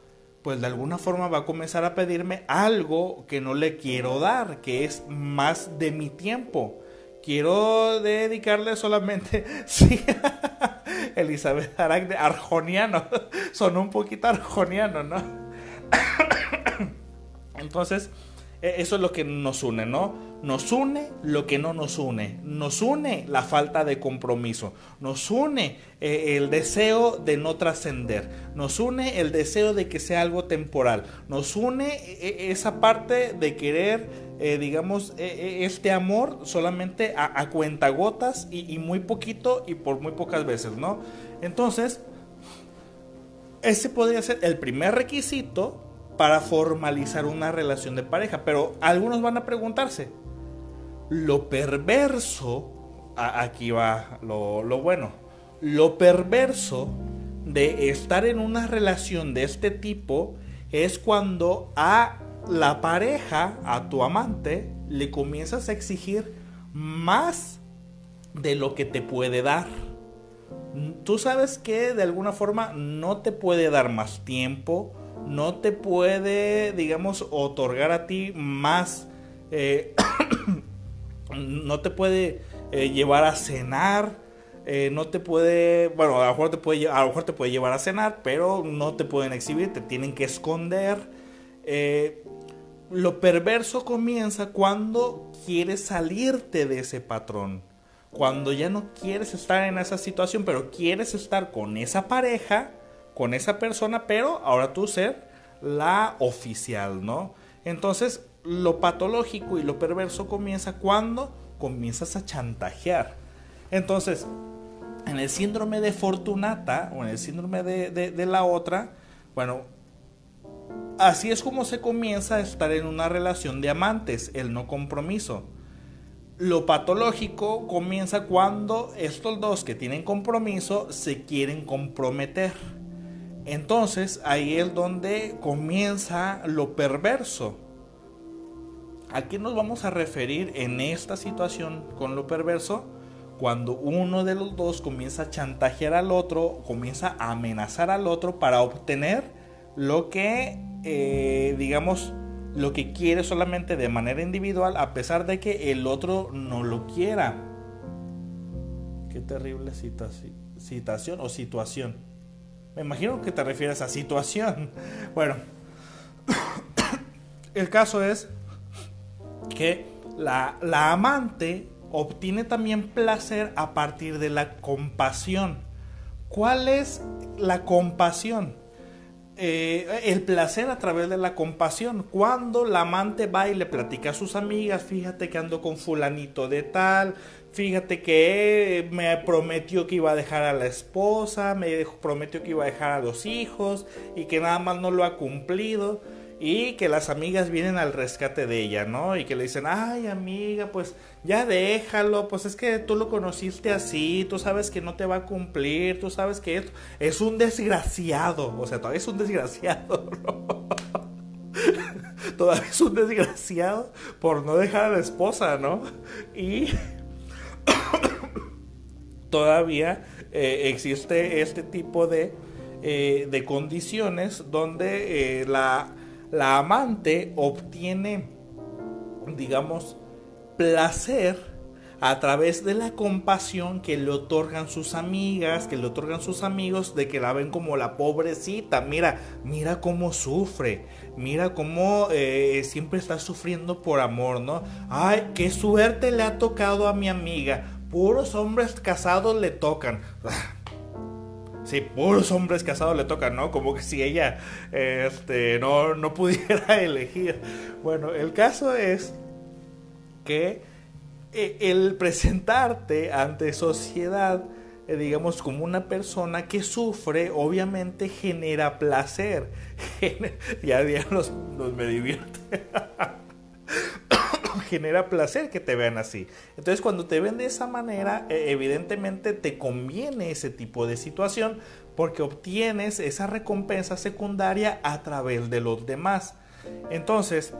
[SPEAKER 1] pues de alguna forma va a comenzar a pedirme algo que no le quiero dar, que es más de mi tiempo. Quiero dedicarle solamente, sí, Elizabeth Aracne, arjoniano, sonó un poquito arjoniano, ¿no? Entonces, eso es lo que nos une, ¿no? Nos une lo que no nos une. Nos une la falta de compromiso. Nos une eh, el deseo de no trascender. Nos une el deseo de que sea algo temporal. Nos une eh, esa parte de querer, eh, digamos, este amor solamente a, cuentagotas y, y muy poquito y por muy pocas veces, ¿no? Entonces, ese podría ser el primer requisito para formalizar una relación de pareja. Pero algunos van a preguntarse, lo perverso, aquí va lo, lo bueno, lo perverso de estar en una relación de este tipo es cuando a la pareja, a tu amante, le comienzas a exigir más de lo que te puede dar. Tú sabes que de alguna forma no te puede dar más tiempo, no te puede, digamos, otorgar a ti más eh, no te puede eh, llevar a cenar, eh, no te puede, bueno, a lo, mejor te puede, a lo mejor te puede llevar a cenar, pero no te pueden exhibir, te tienen que esconder. Lo perverso comienza cuando quieres salirte de ese patrón. Cuando ya no quieres estar en esa situación, pero quieres estar con esa pareja, con esa persona, pero ahora tú ser la oficial, ¿no? Entonces, lo patológico y lo perverso comienza cuando comienzas a chantajear. Entonces, en el síndrome de Fortunata o en el síndrome de, la otra, bueno, así es como se comienza a estar en una relación de amantes, el no compromiso. Lo patológico comienza cuando estos dos que tienen compromiso se quieren comprometer. Entonces ahí es donde comienza lo perverso. ¿A qué nos vamos a referir en esta situación con lo perverso? Cuando uno de los dos comienza a chantajear al otro, comienza a amenazar al otro para obtener lo que, eh, digamos, lo que quiere solamente de manera individual, a pesar de que el otro no lo quiera. Qué terrible citación o situación. Me imagino que te refieres a situación. Bueno, el caso es que la, amante obtiene también placer a partir de la compasión. ¿Cuál es la compasión? Eh, el placer a través de la compasión. Cuando la amante va y le platica a sus amigas, fíjate que ando con fulanito de tal, fíjate que me prometió que iba a dejar a la esposa, me prometió que iba a dejar a los hijos y que nada más no lo ha cumplido y que las amigas vienen al rescate de ella, ¿no? Y que le dicen, ay amiga, pues ya déjalo, pues es que tú lo conociste así, tú sabes que no te va a cumplir, tú sabes que es, un desgraciado, o sea, todavía es un desgraciado, ¿no? todavía es un desgraciado por no dejar a la esposa, ¿no? Y todavía eh, existe este tipo de, eh, de condiciones donde eh, la la amante obtiene, digamos, placer a través de la compasión que le otorgan sus amigas, que le otorgan sus amigos, de que la ven como la pobrecita. Mira, mira cómo sufre, mira cómo eh, siempre está sufriendo por amor, ¿no? Ay, qué suerte le ha tocado a mi amiga. Puros hombres casados le tocan. Sí, puros hombres casados le tocan, ¿no? Como que si ella este, no, no pudiera elegir. Bueno, el caso es que eh, el presentarte ante sociedad, digamos, como una persona que sufre, obviamente genera placer. ya, ya los, me divierte. genera placer que te vean así. Entonces cuando te ven de esa manera, e, evidentemente te conviene ese tipo de situación porque obtienes esa recompensa secundaria a través de los demás. Entonces,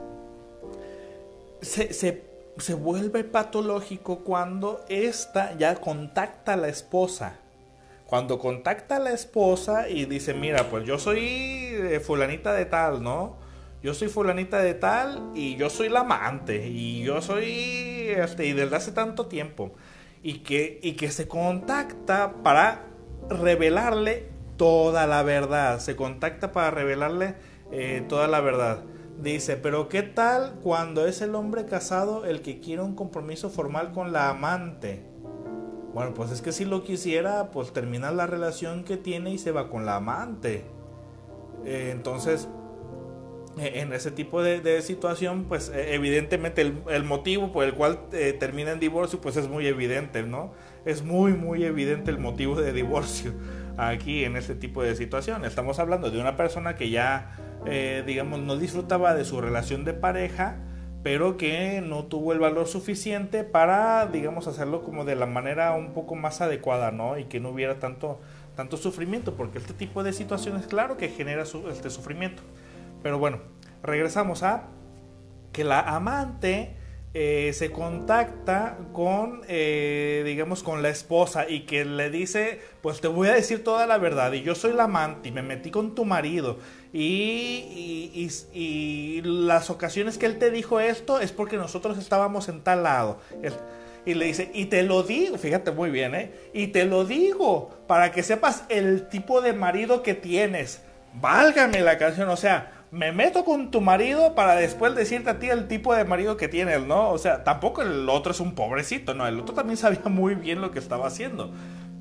[SPEAKER 1] se, se se vuelve patológico cuando ésta ya contacta a la esposa. Cuando contacta a la esposa y dice, mira, pues yo soy fulanita de tal, ¿no? Yo soy fulanita de tal y yo soy la amante y yo soy, este, y desde hace tanto tiempo. Y que, y que se contacta para revelarle toda la verdad. Se contacta para revelarle eh, toda la verdad. Dice, pero ¿qué tal cuando es el hombre casado el que quiere un compromiso formal con la amante? Bueno, pues es que si lo quisiera, pues termina la relación que tiene y se va con la amante. Eh, entonces, e, en ese tipo de, situación, pues e, evidentemente el, motivo por el cual eh, termina en divorcio, pues es muy evidente, ¿no? Es muy, muy evidente el motivo de divorcio aquí en este tipo de situación. Estamos hablando de una persona que ya eh, digamos, no disfrutaba de su relación de pareja, pero que no tuvo el valor suficiente para, digamos, hacerlo como de la manera un poco más adecuada, ¿no? Y que no hubiera tanto, tanto sufrimiento, porque este tipo de situaciones, claro que genera este sufrimiento. Pero bueno, regresamos a que la amante eh, se contacta con, eh, digamos, con la esposa y que le dice, pues te voy a decir toda la verdad y yo soy la amante y me metí con tu marido y, y, las ocasiones que él te dijo esto es porque nosotros estábamos en tal lado. y le dice, y te lo digo, fíjate muy bien, ¿eh? Y te lo digo para que sepas el tipo de marido que tienes. Válgame la canción, o sea, me meto con tu marido para después decirte a ti el tipo de marido que tienes, ¿no? O sea, tampoco el otro es un pobrecito, ¿no? El otro también sabía muy bien lo que estaba haciendo.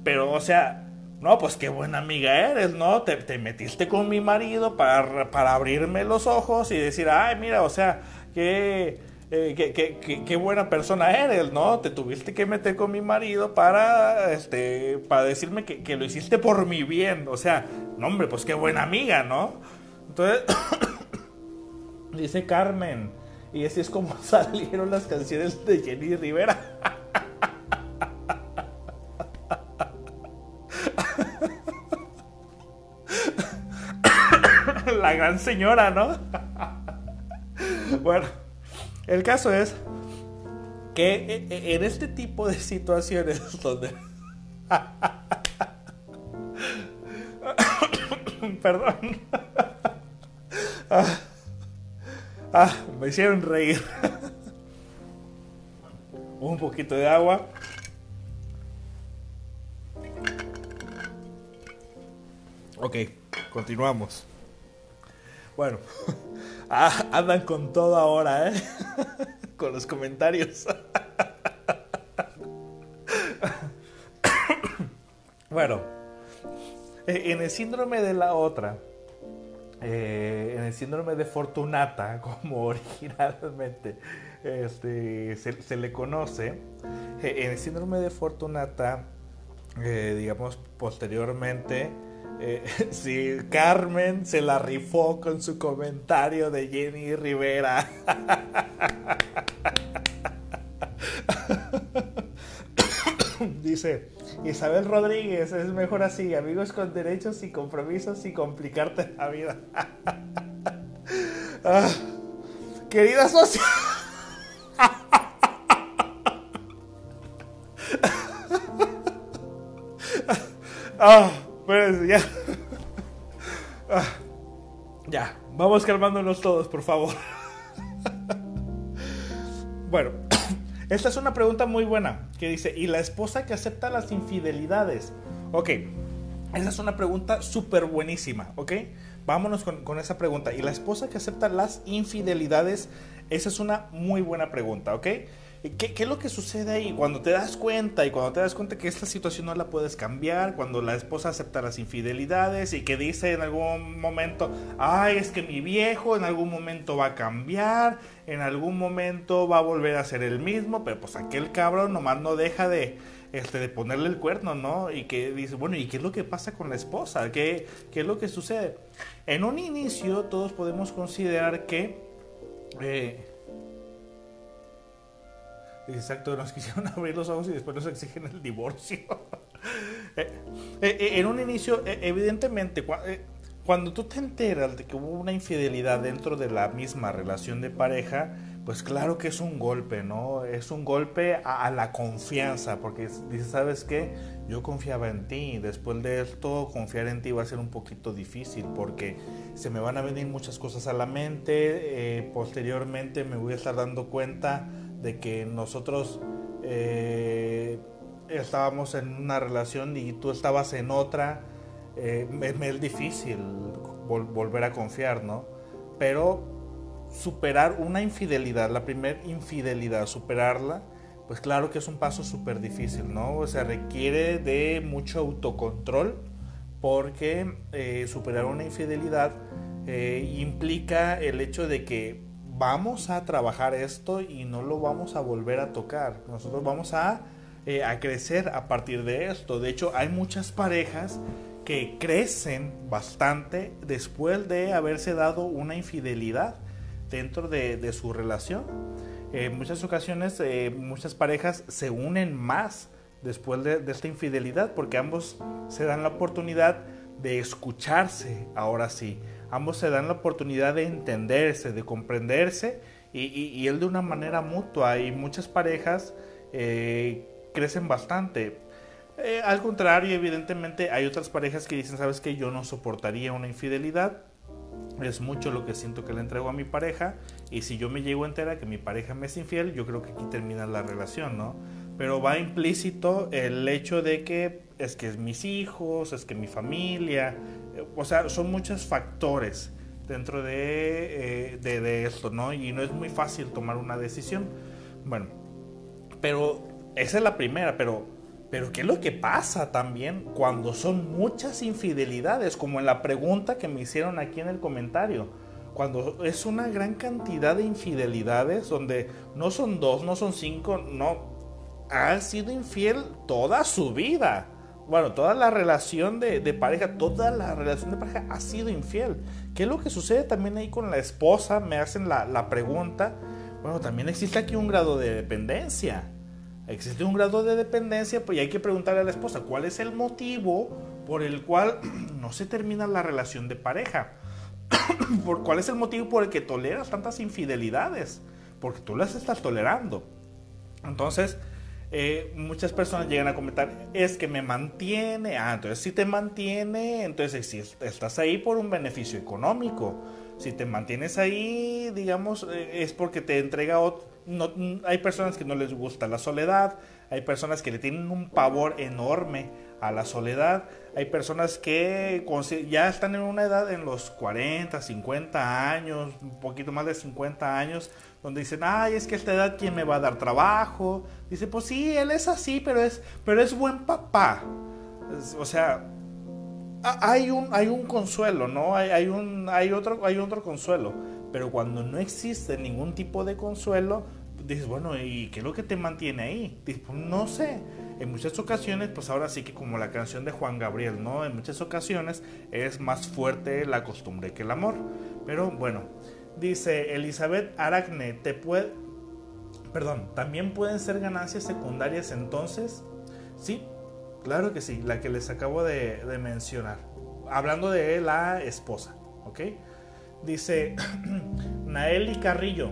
[SPEAKER 1] Pero, o sea, no, pues qué buena amiga eres, ¿no? Te, metiste con mi marido para, para, abrirme los ojos y decir, ay, mira, o sea, qué, eh, qué, qué, buena persona eres, ¿no? Te tuviste que meter con mi marido para, este, para decirme que, que lo hiciste por mi bien. O sea, no, hombre, pues qué buena amiga, ¿no? Entonces, dice Carmen, y así es como salieron las canciones de Jenny Rivera. La gran señora, ¿no? Bueno, el caso es que e, e, en este tipo de situaciones donde... Perdón. Ah, ah, me hicieron reír. Un poquito de agua. Ok, continuamos. Bueno, ah, andan con todo ahora, ¿eh? con los comentarios. bueno, en el síndrome de la otra, eh, en el síndrome de Fortunata, como originalmente este, se, le conoce, eh, en el síndrome de Fortunata, eh, digamos, posteriormente, si Carmen se la rifó con su comentario de Jenny Rivera. Dice, Isabel Rodríguez, es mejor así, amigos con derechos y compromisos y complicarte la vida. ah, querida socia. ah, pues ya. Ah, ya, vamos calmándonos todos, por favor. bueno, Esta es una pregunta muy buena que dice, ¿y la esposa que acepta las infidelidades? Ok, esa es una pregunta súper buenísima, ¿ok? Vámonos con, con, esa pregunta. ¿Y la esposa que acepta las infidelidades? Esa es una muy buena pregunta, ¿ok? ¿Qué, ¿Qué, es lo que sucede ahí? Cuando te das cuenta y cuando te das cuenta que esta situación no la puedes cambiar, cuando la esposa acepta las infidelidades y que dice en algún momento, ay, es que mi viejo en algún momento va a cambiar, en algún momento va a volver a ser el mismo, pero pues aquel cabrón nomás no deja de, este, de ponerle el cuerno, ¿no? Y que dice, bueno, ¿y qué es lo que pasa con la esposa? ¿Qué, qué es lo que sucede? En un inicio todos podemos considerar que... Eh, Exacto, nos quisieron abrir los ojos y después nos exigen el divorcio. Eh, eh, eh, en un inicio, evidentemente, cuando tú te enteras de que hubo una infidelidad dentro de la misma relación de pareja, pues claro que es un golpe, ¿no? Es un golpe a, la confianza, porque dices, ¿sabes qué? Yo confiaba en ti, después de esto confiar en ti va a ser un poquito difícil, porque se me van a venir muchas cosas a la mente, posteriormente me voy a estar dando cuenta de que nosotros eh, estábamos en una relación y tú estabas en otra, eh, es difícil volver a confiar, ¿no? Pero superar una infidelidad, la primera infidelidad, superarla, pues claro que es un paso súper difícil, ¿no? O sea, requiere de mucho autocontrol porque eh, superar una infidelidad implica el hecho de que vamos a trabajar esto y no lo vamos a volver a tocar. Nosotros vamos a, eh, a crecer a partir de esto. De hecho, hay muchas parejas que crecen bastante después de haberse dado una infidelidad dentro de, su relación. En muchas ocasiones, eh, muchas parejas se unen más después de, esta infidelidad porque ambos se dan la oportunidad de escucharse ahora sí, ambos se dan la oportunidad de entenderse, de comprenderse y, él de una manera mutua y muchas parejas eh, crecen bastante. Eh, al contrario, evidentemente hay otras parejas que dicen, sabes que yo no soportaría una infidelidad, es mucho lo que siento que le entrego a mi pareja y si yo me llego a enterar que mi pareja me es infiel, yo creo que aquí termina la relación, ¿no? Pero va implícito el hecho de que es que es mis hijos, es que mi familia, o sea, son muchos factores dentro de, eh, de, esto, ¿no? Y no es muy fácil tomar una decisión. Bueno, pero esa es la primera, pero, pero ¿qué es lo que pasa también cuando son muchas infidelidades? Como en la pregunta que me hicieron aquí en el comentario. Cuando es una gran cantidad de infidelidades, donde no son dos, no son cinco, no, ha sido infiel toda su vida bueno, toda la relación de, pareja, toda la relación de pareja ha sido infiel. ¿Qué es lo que sucede también ahí con la esposa? Me hacen la, pregunta. Bueno, también existe aquí un grado de dependencia. Existe un grado de dependencia, pues hay que preguntarle a la esposa cuál es el motivo por el cual no se termina la relación de pareja. ¿Por ¿Cuál es el motivo por el que toleras tantas infidelidades? Porque tú las estás tolerando. Entonces, eh, muchas personas llegan a comentar, es que me mantiene, ah, entonces si te mantiene, entonces si estás ahí por un beneficio económico, si te mantienes ahí, digamos, eh, es porque te entrega otro, hay personas que no les gusta la soledad, hay personas que le tienen un pavor enorme a la soledad, hay personas que ya están en una edad en los 40, 50 años, un poquito más de 50 años, donde dicen, ay, es que esta edad, ¿quién me va a dar trabajo? Dice, pues sí, él es así, pero es, pero es buen papá. o sea, hay un, hay un consuelo, ¿no? Hay, hay, un, hay, otro, hay otro consuelo. Pero cuando no existe ningún tipo de consuelo, dices, bueno, ¿y qué es lo que te mantiene ahí? Dices, pues no sé. En muchas ocasiones, pues ahora sí que como la canción de Juan Gabriel, ¿no? En muchas ocasiones es más fuerte la costumbre que el amor. Pero bueno, Dice Elizabeth Aracne, te puede... Perdón, ¿también pueden ser ganancias secundarias entonces? Sí, claro que sí, la que les acabo de, mencionar. Hablando de la esposa, ¿ok? Dice Naeli Carrillo,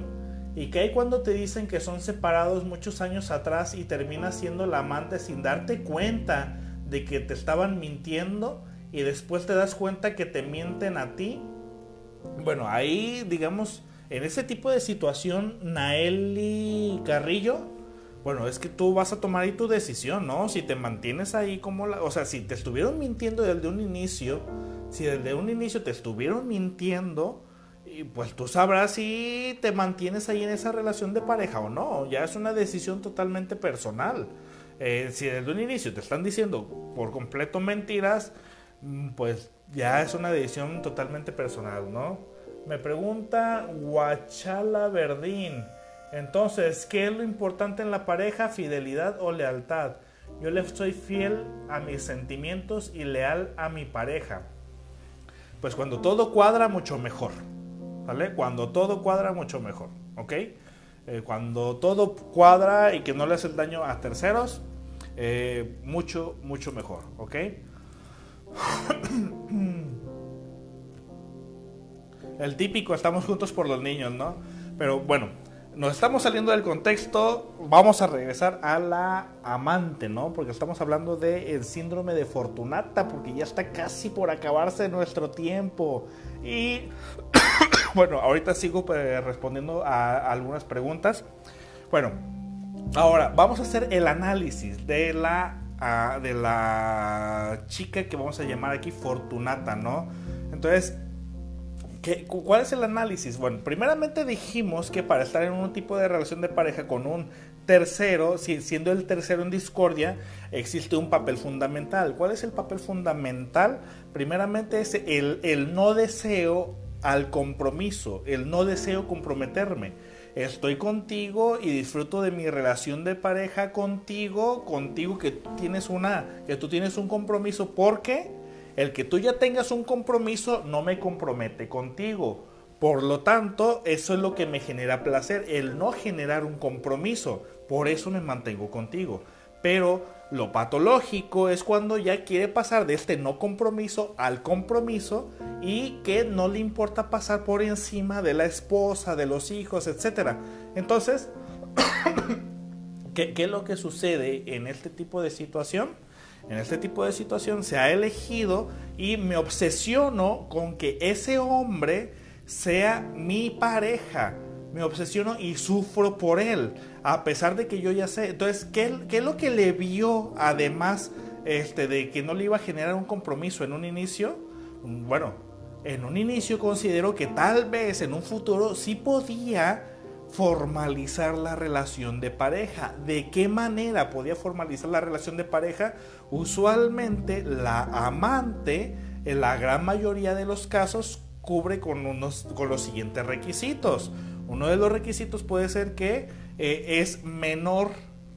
[SPEAKER 1] ¿y qué hay cuando te dicen que son separados muchos años atrás y terminas siendo la amante sin darte cuenta de que te estaban mintiendo y después te das cuenta que te mienten a ti bueno, ahí, digamos, en ese tipo de situación, Naeli Carrillo, bueno, es que tú vas a tomar ahí tu decisión, ¿no? Si te mantienes ahí como la... O sea, si te estuvieron mintiendo desde un inicio, si desde un inicio te estuvieron mintiendo, pues tú sabrás si te mantienes ahí en esa relación de pareja o no. Ya es una decisión totalmente personal. Eh, si desde un inicio te están diciendo por completo mentiras, mm, pues ya es una decisión totalmente personal, ¿no? Me pregunta Guachala Verdín. Entonces, ¿qué es lo importante en la pareja? ¿Fidelidad o lealtad? Yo le soy fiel a mis sentimientos y leal a mi pareja. Pues cuando todo cuadra, mucho mejor. ¿Vale? Cuando todo cuadra, mucho mejor. ¿Ok? Eh, cuando todo cuadra y que no le hace daño a terceros, eh, mucho, mucho mejor. ¿Ok? El típico, estamos juntos por los niños, ¿no? Pero bueno, nos estamos saliendo del contexto, vamos a regresar a la amante, ¿no? Porque estamos hablando del síndrome de Fortunata, porque ya está casi por acabarse nuestro tiempo. Y bueno, ahorita sigo eh, respondiendo a, algunas preguntas. Bueno, ahora vamos a hacer el análisis de la, de la chica que vamos a llamar aquí Fortunata, ¿no? Entonces, ¿Cuál es el análisis? Bueno, primeramente dijimos que para estar en un tipo de relación de pareja con un tercero, siendo el tercero en discordia, existe un papel fundamental. ¿Cuál es el papel fundamental? Primeramente es el, el no deseo al compromiso, el no deseo comprometerme. Estoy contigo y disfruto de mi relación de pareja contigo, contigo que tienes una, que tú tienes un compromiso porque el que tú ya tengas un compromiso no me compromete contigo. Por lo tanto, eso es lo que me genera placer, el no generar un compromiso. Por eso me mantengo contigo. Pero lo patológico es cuando ya quiere pasar de este no compromiso al compromiso y que no le importa pasar por encima de la esposa, de los hijos, etc. Entonces, ¿qué, ¿qué, es lo que sucede en este tipo de situación? En este tipo de situación se ha elegido y me obsesiono con que ese hombre sea mi pareja. Me obsesiono y sufro por él, a pesar de que yo ya sé. Entonces, ¿qué, es lo que le vio además este, de que no le iba a generar un compromiso en un inicio? Bueno, en un inicio considero que tal vez en un futuro sí podía formalizar la relación de pareja. ¿De qué manera podía formalizar la relación de pareja? Usualmente la amante, en la gran mayoría de los casos, cubre con, unos, con los siguientes requisitos. Uno de los requisitos puede ser que eh, es menor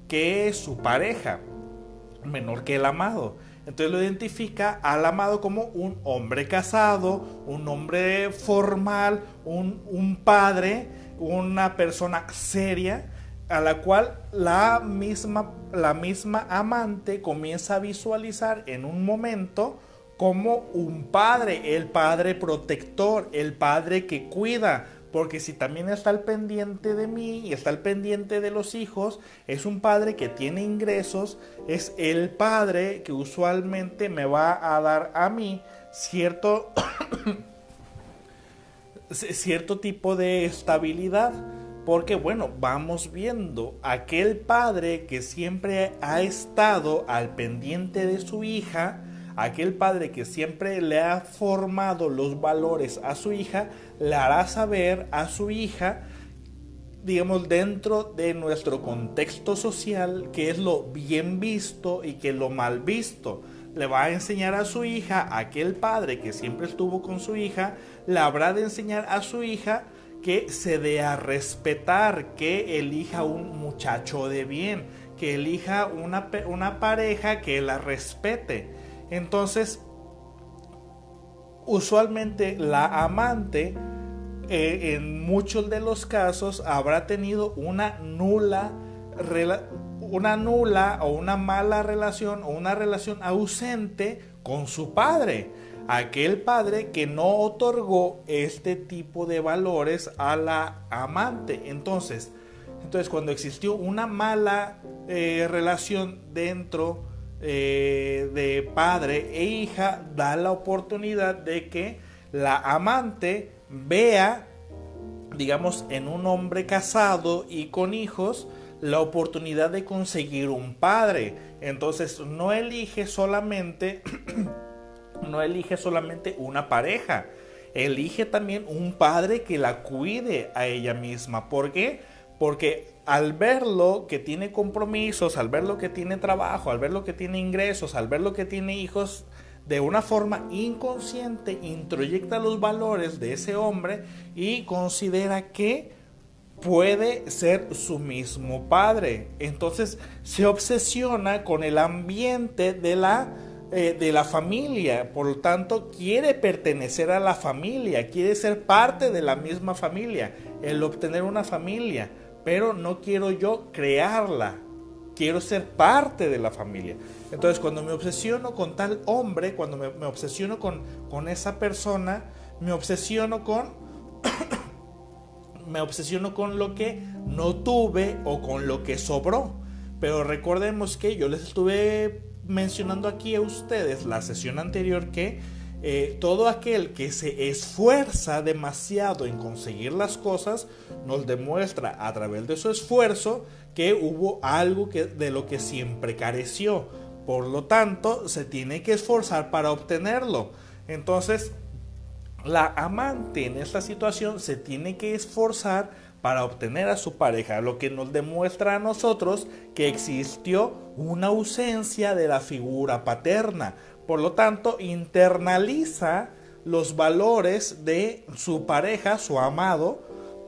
[SPEAKER 1] que su pareja, menor que el amado. Entonces lo identifica al amado como un hombre casado, un hombre formal, un, un padre una persona seria a la cual la misma, la misma amante comienza a visualizar en un momento como un padre, el padre protector, el padre que cuida, porque si también está al pendiente de mí y está al pendiente de los hijos, es un padre que tiene ingresos, es el padre que usualmente me va a dar a mí cierto cierto tipo de estabilidad. Porque bueno, vamos viendo aquel padre que siempre ha estado al pendiente de su hija, aquel padre que siempre le ha formado los valores a su hija, le hará saber a su hija, digamos, dentro de nuestro contexto social, que es lo bien visto y que lo mal visto. Le va a enseñar a su hija, aquel padre que siempre estuvo con su hija, le habrá de enseñar a su hija que se dé a respetar, que elija un muchacho de bien, que elija una, una pareja que la respete. Entonces, usualmente la amante eh, en muchos de los casos habrá tenido una nula una nula o una mala relación o una relación ausente con su padre aquel padre que no otorgó este tipo de valores a la amante. Entonces, entonces cuando existió una mala eh, relación dentro eh, de padre e hija, da la oportunidad de que la amante vea, digamos, en un hombre casado y con hijos, la oportunidad de conseguir un padre. Entonces no elige solamente, no elige solamente una pareja, elige también un padre que la cuide a ella misma. ¿Por qué? Porque al verlo que tiene compromisos, al verlo que tiene trabajo, al verlo que tiene ingresos, al verlo que tiene hijos, de una forma inconsciente introyecta los valores de ese hombre y considera que puede ser su mismo padre. Entonces se obsesiona con el ambiente de la, eh, de la familia. Por lo tanto, quiere pertenecer a la familia, quiere ser parte de la misma familia, el obtener una familia. Pero no quiero yo crearla, quiero ser parte de la familia. Entonces, cuando me obsesiono con tal hombre, cuando me, obsesiono con, con, esa persona, me obsesiono con... me obsesiono con lo que no tuve o con lo que sobró. Pero recordemos que yo les estuve mencionando aquí a ustedes la sesión anterior que eh, todo aquel que se esfuerza demasiado en conseguir las cosas nos demuestra a través de su esfuerzo que hubo algo que, de lo que siempre careció. Por lo tanto, se tiene que esforzar para obtenerlo. Entonces, la amante en esta situación se tiene que esforzar para obtener a su pareja, lo que nos demuestra a nosotros que existió una ausencia de la figura paterna. Por lo tanto, internaliza los valores de su pareja, su amado,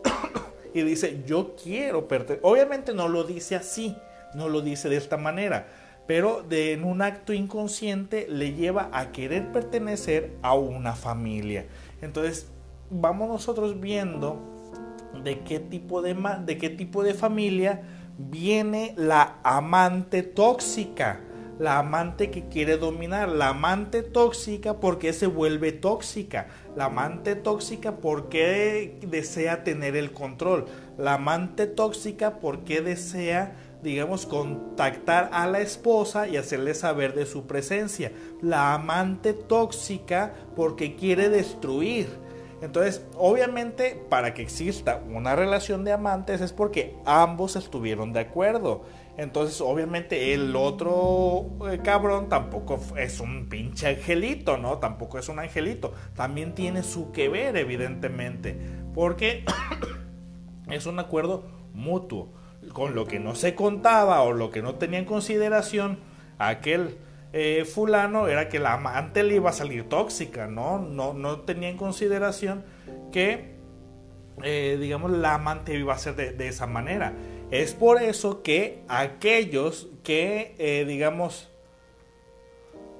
[SPEAKER 1] y dice, yo quiero pertenecer. Obviamente no lo dice así, no lo dice de esta manera, pero de, en un acto inconsciente le lleva a querer pertenecer a una familia. Entonces, vamos nosotros viendo de qué tipo de, de, qué tipo de familia viene la amante tóxica la amante que quiere dominar, la amante tóxica porque se vuelve tóxica, la amante tóxica porque desea tener el control, la amante tóxica porque desea digamos, contactar a la esposa y hacerle saber de su presencia. La amante tóxica porque quiere destruir. Entonces, obviamente, para que exista una relación de amantes es porque ambos estuvieron de acuerdo. Entonces, obviamente, el otro eh, cabrón tampoco es un pinche angelito, ¿no? Tampoco es un angelito. También tiene su que ver, evidentemente. Porque es un acuerdo mutuo. Con lo que no se contaba o lo que no tenía en consideración aquel eh, fulano era que la amante le iba a salir tóxica, ¿no? No, no tenía en consideración que, eh, digamos, la amante iba a ser de esa manera. Es por eso que aquellos que, eh, digamos,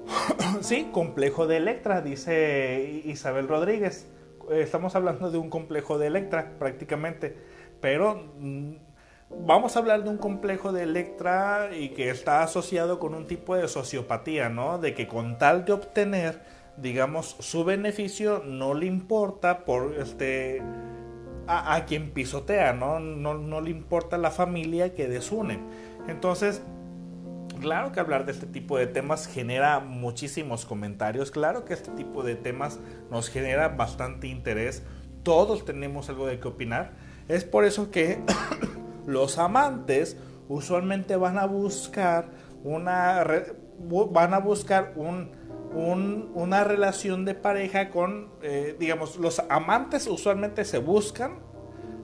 [SPEAKER 1] sí, complejo de Electra, dice Isabel Rodríguez. Estamos hablando de un complejo de Electra prácticamente, pero mm, vamos a hablar de un complejo de Electra y que está asociado con un tipo de sociopatía, ¿no? De que con tal de obtener, digamos, su beneficio no le importa por este a, quien pisotea, ¿no? ¿no? le importa la familia que desune. Entonces, claro que hablar de este tipo de temas genera muchísimos comentarios, claro que este tipo de temas nos genera bastante interés, todos tenemos algo de qué opinar. Es por eso que los amantes usualmente van a buscar una van a buscar un una relación de pareja con, eh, digamos, los amantes usualmente se buscan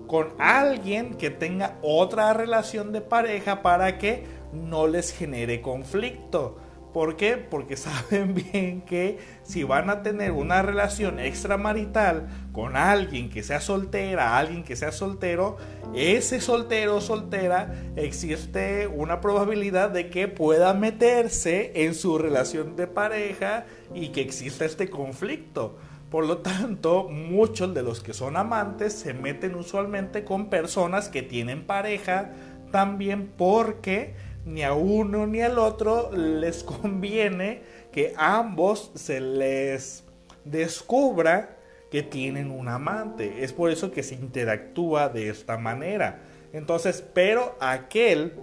[SPEAKER 1] con alguien que tenga otra relación de pareja para que no les genere conflicto. ¿Por qué? Porque saben bien que si van a tener una relación extramarital con alguien que sea soltera, alguien que sea soltero, ese soltero o soltera existe una probabilidad de que pueda meterse en su relación de pareja y que exista este conflicto. Por lo tanto, muchos de los que son amantes se meten usualmente con personas que tienen pareja también porque ni a uno ni al otro les conviene que ambos se les descubra que tienen un amante. Es por eso que se interactúa de esta manera. Entonces, pero aquel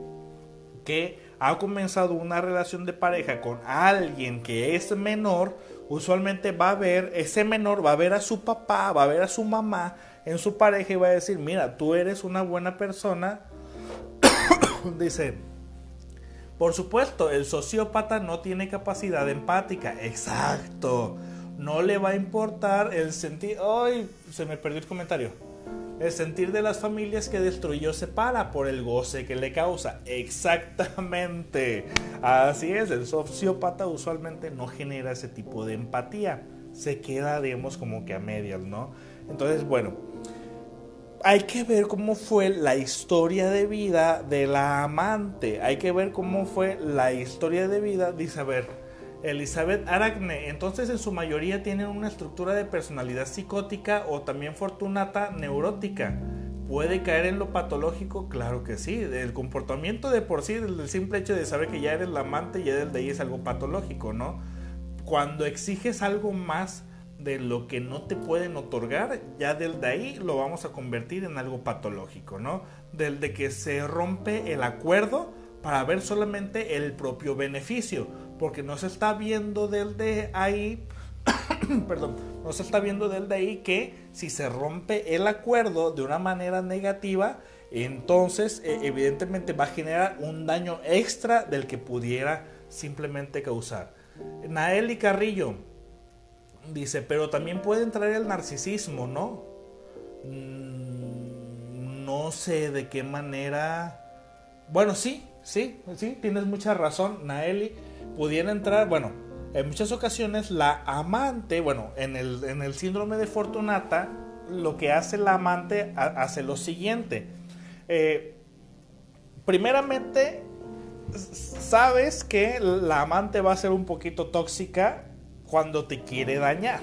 [SPEAKER 1] que ha comenzado una relación de pareja con alguien que es menor, usualmente va a ver, ese menor va a ver a su papá, va a ver a su mamá en su pareja y va a decir, mira, tú eres una buena persona, dice, por supuesto, el sociópata no tiene capacidad empática. Exacto. No le va a importar el sentir... ¡Ay! Se me perdió el comentario. El sentir de las familias que destruyó se para por el goce que le causa. Exactamente. Así es, el sociópata usualmente no genera ese tipo de empatía. Se queda, digamos, como que a medias, ¿no? Entonces, bueno, hay que ver cómo fue la historia de vida de la amante. Hay que ver cómo fue la historia de vida de Isabel. Elizabeth Aragne. Entonces, en su mayoría tienen una estructura de personalidad psicótica o también fortunata neurótica. ¿Puede caer en lo patológico? Claro que sí. El comportamiento de por sí, el simple hecho de saber que ya eres la amante, ya desde ahí es algo patológico, ¿no? Cuando exiges algo más de lo que no te pueden otorgar, ya del de ahí lo vamos a convertir en algo patológico, ¿no? Del de que se rompe el acuerdo para ver solamente el propio beneficio, porque no se está viendo del de ahí, perdón, no se está viendo del de ahí que si se rompe el acuerdo de una manera negativa, entonces e, evidentemente va a generar un daño extra del que pudiera simplemente causar. Nael y Carrillo, Dice, pero también puede entrar el narcisismo, ¿no? Mm, no sé de qué manera. Bueno, sí, sí, sí, tienes mucha razón, Naeli. Pudiera entrar, bueno, en muchas ocasiones la amante, bueno, en el, en el síndrome de Fortunata, lo que hace la amante hace lo siguiente. Eh, primeramente, sabes que la amante va a ser un poquito tóxica cuando te quiere dañar.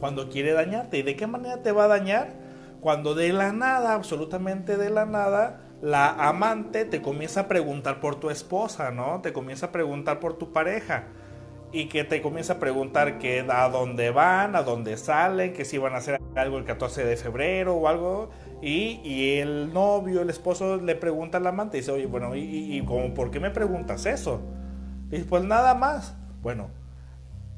[SPEAKER 1] Cuando quiere dañarte. ¿Y de qué manera te va a dañar? Cuando de la nada, absolutamente de la nada, la amante te comienza a preguntar por tu esposa, ¿no? Te comienza a preguntar por tu pareja. Y que te comienza a preguntar que a dónde van, a dónde salen, que si van a hacer algo el 14 de febrero o algo. Y, y el novio, el esposo le pregunta al amante y dice, oye, bueno, ¿y, y, y por qué me preguntas eso? Y pues nada más. Bueno,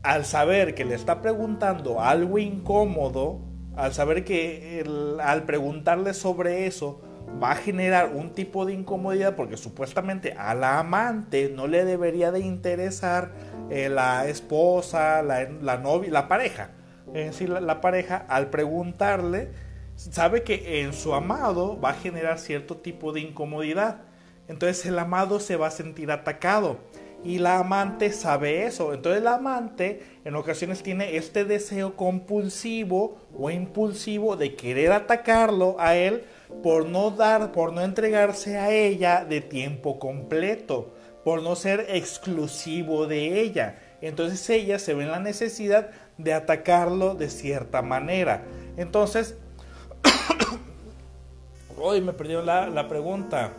[SPEAKER 1] al saber que le está preguntando algo incómodo, al saber que al preguntarle sobre eso va a generar un tipo de incomodidad porque supuestamente a la amante no le debería de interesar eh, la esposa, la, novia, la pareja. Es decir, la pareja al preguntarle sabe que en su amado va a generar cierto tipo de incomodidad. Entonces el amado se va a sentir atacado y la amante sabe eso. Entonces la amante en ocasiones tiene este deseo compulsivo o impulsivo de querer atacarlo a él por no dar, por no entregarse a ella de tiempo completo, por no ser exclusivo de ella. Entonces ella se ve en la necesidad de atacarlo de cierta manera. Entonces, hoy me perdió la, la pregunta.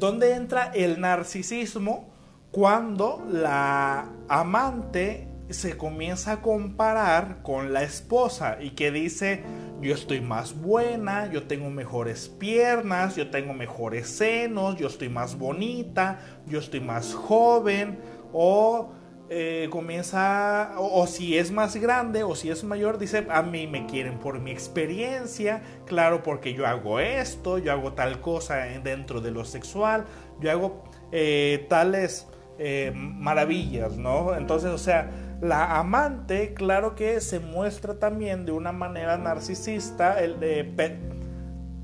[SPEAKER 1] ¿Dónde entra el narcisismo? Cuando la amante se comienza a comparar con la esposa y que dice, yo estoy más buena, yo tengo mejores piernas, yo tengo mejores senos, yo estoy más bonita, yo estoy más joven, o eh, comienza, o, si es más grande o si es mayor, dice, a mí me quieren por mi experiencia, claro, porque yo hago esto, yo hago tal cosa dentro de lo sexual, yo hago eh, tales eh, maravillas, ¿no? Entonces, o sea, la amante, claro que se muestra también de una manera narcisista, el,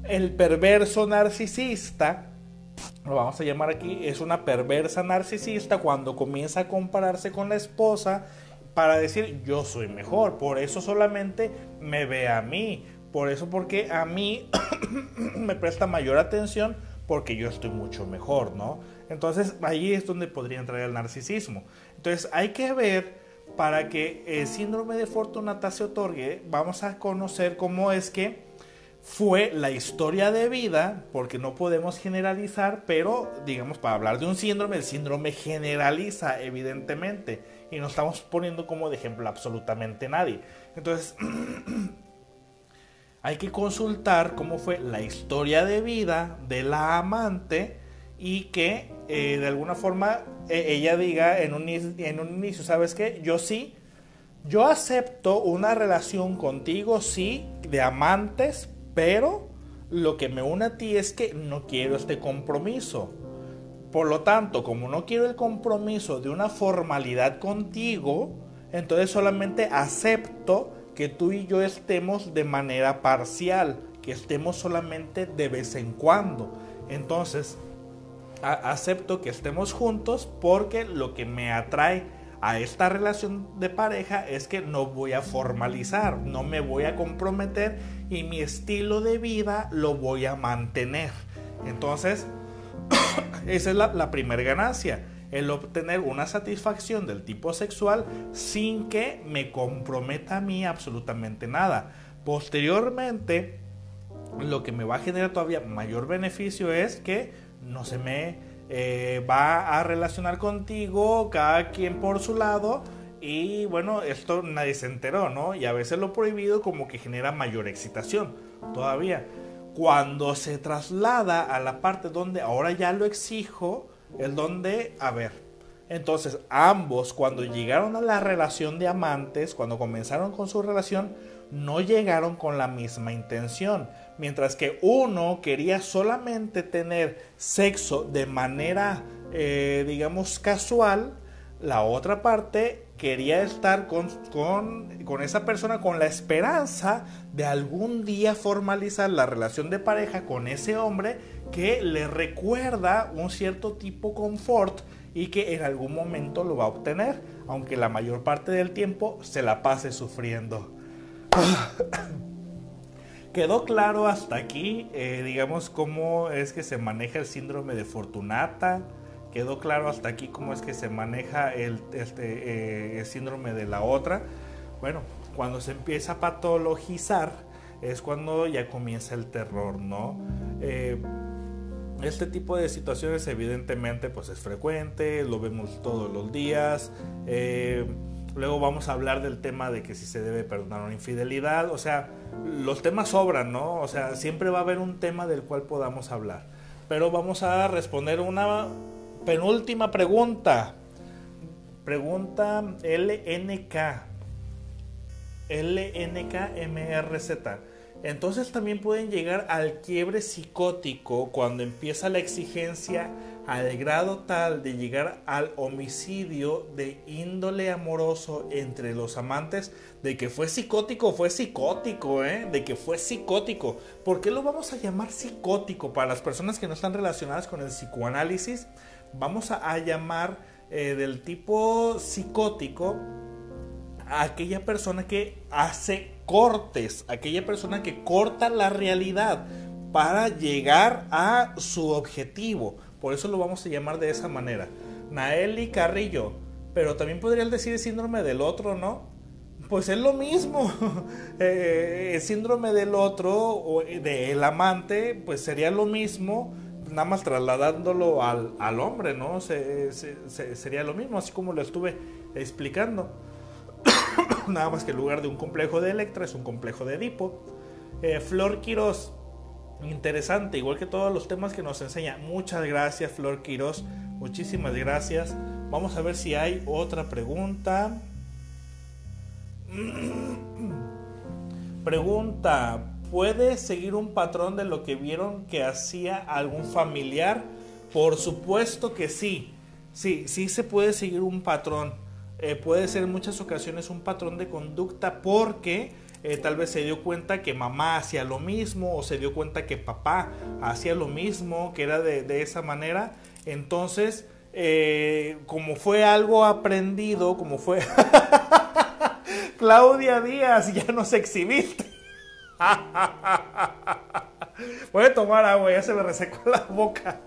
[SPEAKER 1] el perverso narcisista, lo vamos a llamar aquí, es una perversa narcisista cuando comienza a compararse con la esposa para decir yo soy mejor, por eso solamente me ve a mí, por eso porque a mí me presta mayor atención porque yo estoy mucho mejor, ¿no? Entonces ahí es donde podría entrar el narcisismo. Entonces hay que ver para que el síndrome de Fortunata se otorgue, vamos a conocer cómo es que fue la historia de vida, porque no podemos generalizar, pero digamos, para hablar de un síndrome, el síndrome generaliza evidentemente, y no estamos poniendo como de ejemplo absolutamente nadie. Entonces, hay que consultar cómo fue la historia de vida de la amante y que eh, de alguna forma e, ella diga en un, en un inicio, ¿sabes qué? Yo sí, yo acepto una relación contigo, sí, de amantes, pero lo que me une a ti es que no quiero este compromiso. Por lo tanto, como no quiero el compromiso de una formalidad contigo, entonces solamente acepto que tú y yo estemos de manera parcial, que estemos solamente de vez en cuando. Entonces, acepto que estemos juntos porque lo que me atrae a esta relación de pareja es que no voy a formalizar, no me voy a comprometer y mi estilo de vida lo voy a mantener. Entonces, esa es la, la primera ganancia, el obtener una satisfacción del tipo sexual sin que me comprometa a mí absolutamente nada. Posteriormente, lo que me va a generar todavía mayor beneficio es que no se me eh, va a relacionar contigo, cada quien por su lado. Y bueno, esto nadie se enteró, ¿no? Y a veces lo prohibido como que genera mayor excitación todavía. Cuando se traslada a la parte donde ahora ya lo exijo, es donde, a ver, entonces ambos cuando llegaron a la relación de amantes, cuando comenzaron con su relación, no llegaron con la misma intención. Mientras que uno quería solamente tener sexo de manera, eh, digamos, casual, la otra parte quería estar con, con, esa persona con la esperanza de algún día formalizar la relación de pareja con ese hombre que le recuerda un cierto tipo confort y que en algún momento lo va a obtener, aunque la mayor parte del tiempo se la pase sufriendo. Quedó claro hasta aquí, eh, digamos, cómo es que se maneja el síndrome de Fortunata. Quedó claro hasta aquí cómo es que se maneja el, este, eh, síndrome de la otra. Bueno, cuando se empieza a patologizar es cuando ya comienza el terror, ¿no? Eh, este tipo de situaciones evidentemente pues es frecuente, lo vemos todos los días. Luego vamos a hablar del tema de que si se debe perdonar una infidelidad. O sea, los temas sobran, ¿no? O sea, siempre va a haber un tema del cual podamos hablar. Pero vamos a responder una penúltima pregunta. Pregunta LNK. LNKMRZ. Entonces también pueden llegar al quiebre psicótico cuando empieza la exigencia al grado tal de llegar al homicidio de índole amoroso entre los amantes, de que fue psicótico, fue psicótico, ¿eh? de que fue psicótico. ¿Por qué lo vamos a llamar psicótico? Para las personas que no están relacionadas con el psicoanálisis, vamos a, llamar eh, del tipo psicótico a aquella persona que hace cortes, aquella persona que corta la realidad para llegar a su objetivo. Por eso lo vamos a llamar de esa manera. Naeli Carrillo. Pero también podrían decir síndrome del otro, ¿no? Pues es lo mismo. Eh, el síndrome del otro o del amante, pues sería lo mismo, nada más trasladándolo al, al hombre, ¿no? sería lo mismo, así como lo estuve explicando. nada más que en lugar de un complejo de Electra es un complejo de Edipo. Eh, Flor Quiroz, interesante, igual que todos los temas que nos enseña. Muchas gracias, Flor Quiroz. Muchísimas gracias. Vamos a ver si hay otra pregunta. Pregunta, ¿puede seguir un patrón de lo que vieron que hacía algún familiar? Por supuesto que sí. Sí, sí se puede seguir un patrón. Eh, puede ser en muchas ocasiones un patrón de conducta porque eh, tal vez se dio cuenta que mamá hacía lo mismo o se dio cuenta que papá hacía lo mismo, que era de, esa manera. Entonces, eh, como fue algo aprendido, como fue... Claudia Díaz, ya nos exhibiste. Voy a tomar agua, ya se me resecó la boca.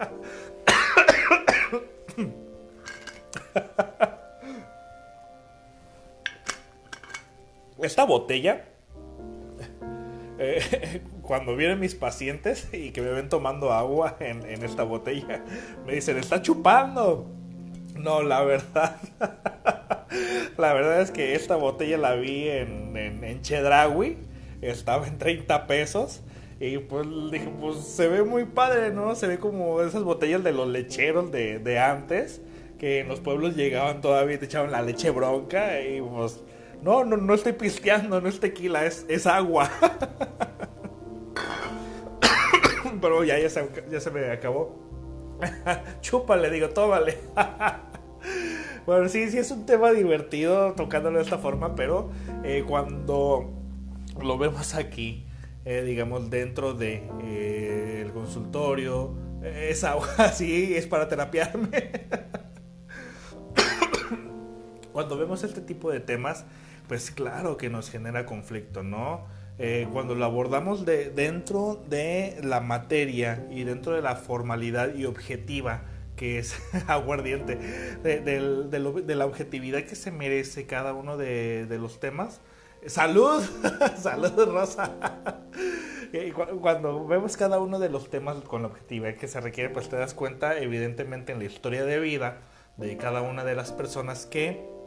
[SPEAKER 1] Esta botella eh, cuando vienen mis pacientes y que me ven tomando agua en, esta botella, me dicen, está chupando. No, la verdad, la verdad es que esta botella la vi en, en, Chedraui, estaba en 30 pesos. Y pues dije, pues se ve muy padre, ¿no? Se ve como esas botellas de los lecheros de, de antes, que en los pueblos llegaban todavía y te echaban la leche bronca y pues no, no, no estoy pisteando, no es tequila, es, es agua. Pero ya, ya, se, ya se me acabó. Chúpale, digo, tómale. bueno, sí, sí es un tema divertido tocándolo de esta forma, pero eh, cuando lo vemos aquí, eh, digamos, dentro de eh, consultorio, es agua, sí, es para terapiarme. cuando vemos este tipo de temas, pues claro que nos genera conflicto, ¿no? Eh, cuando lo abordamos de, dentro de la materia y dentro de la formalidad y objetiva que es aguardiente, de, la objetividad que se merece cada uno de, los temas. Salud, salud Rosa. Cuando vemos cada uno de los temas con la objetividad que se requiere, pues te das cuenta evidentemente en la historia de vida de cada una de las personas que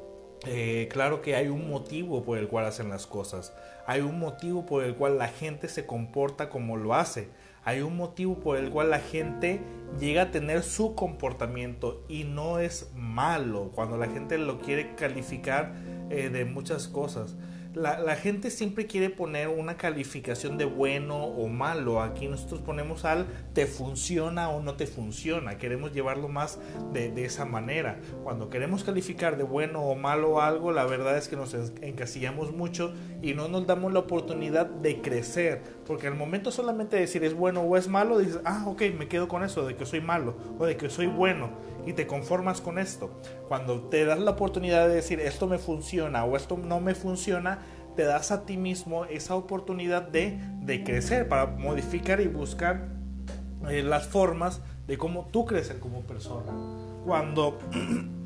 [SPEAKER 1] eh, claro que hay un motivo por el cual hacen las cosas. Hay un motivo por el cual la gente se comporta como lo hace. Hay un motivo por el cual la gente llega a tener su comportamiento y no es malo cuando la gente lo quiere calificar eh, de muchas cosas la, gente siempre quiere poner una calificación de bueno o malo. Aquí nosotros ponemos al te funciona o no te funciona. Queremos llevarlo más de, esa manera. Cuando queremos calificar de bueno o malo algo, la verdad es que nos encasillamos mucho y no nos damos la oportunidad de crecer. Porque al momento solamente de decir es bueno o es malo, dices, ah, ok, me quedo con eso, de que soy malo o de que soy bueno. Y te conformas con esto. Cuando te das la oportunidad de decir esto me funciona o esto no me funciona, te das a ti mismo esa oportunidad de, crecer, para modificar y buscar eh, las formas de cómo tú creces como persona. Cuando,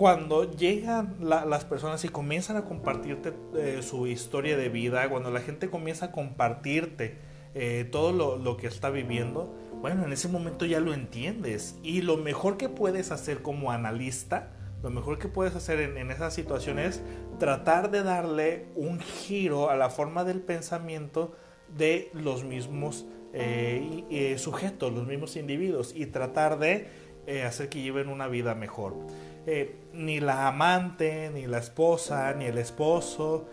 [SPEAKER 1] cuando llegan las personas y comienzan a compartirte eh, su historia de vida, cuando la gente comienza a compartirte eh, todo lo, que está viviendo, bueno, en ese momento ya lo entiendes. Y lo mejor que puedes hacer como analista, lo mejor que puedes hacer en, esa situación es tratar de darle un giro a la forma del pensamiento de los mismos eh, sujetos, los mismos individuos, y tratar de hacer que lleven una vida mejor. Ni la amante, ni la esposa, ni el esposo,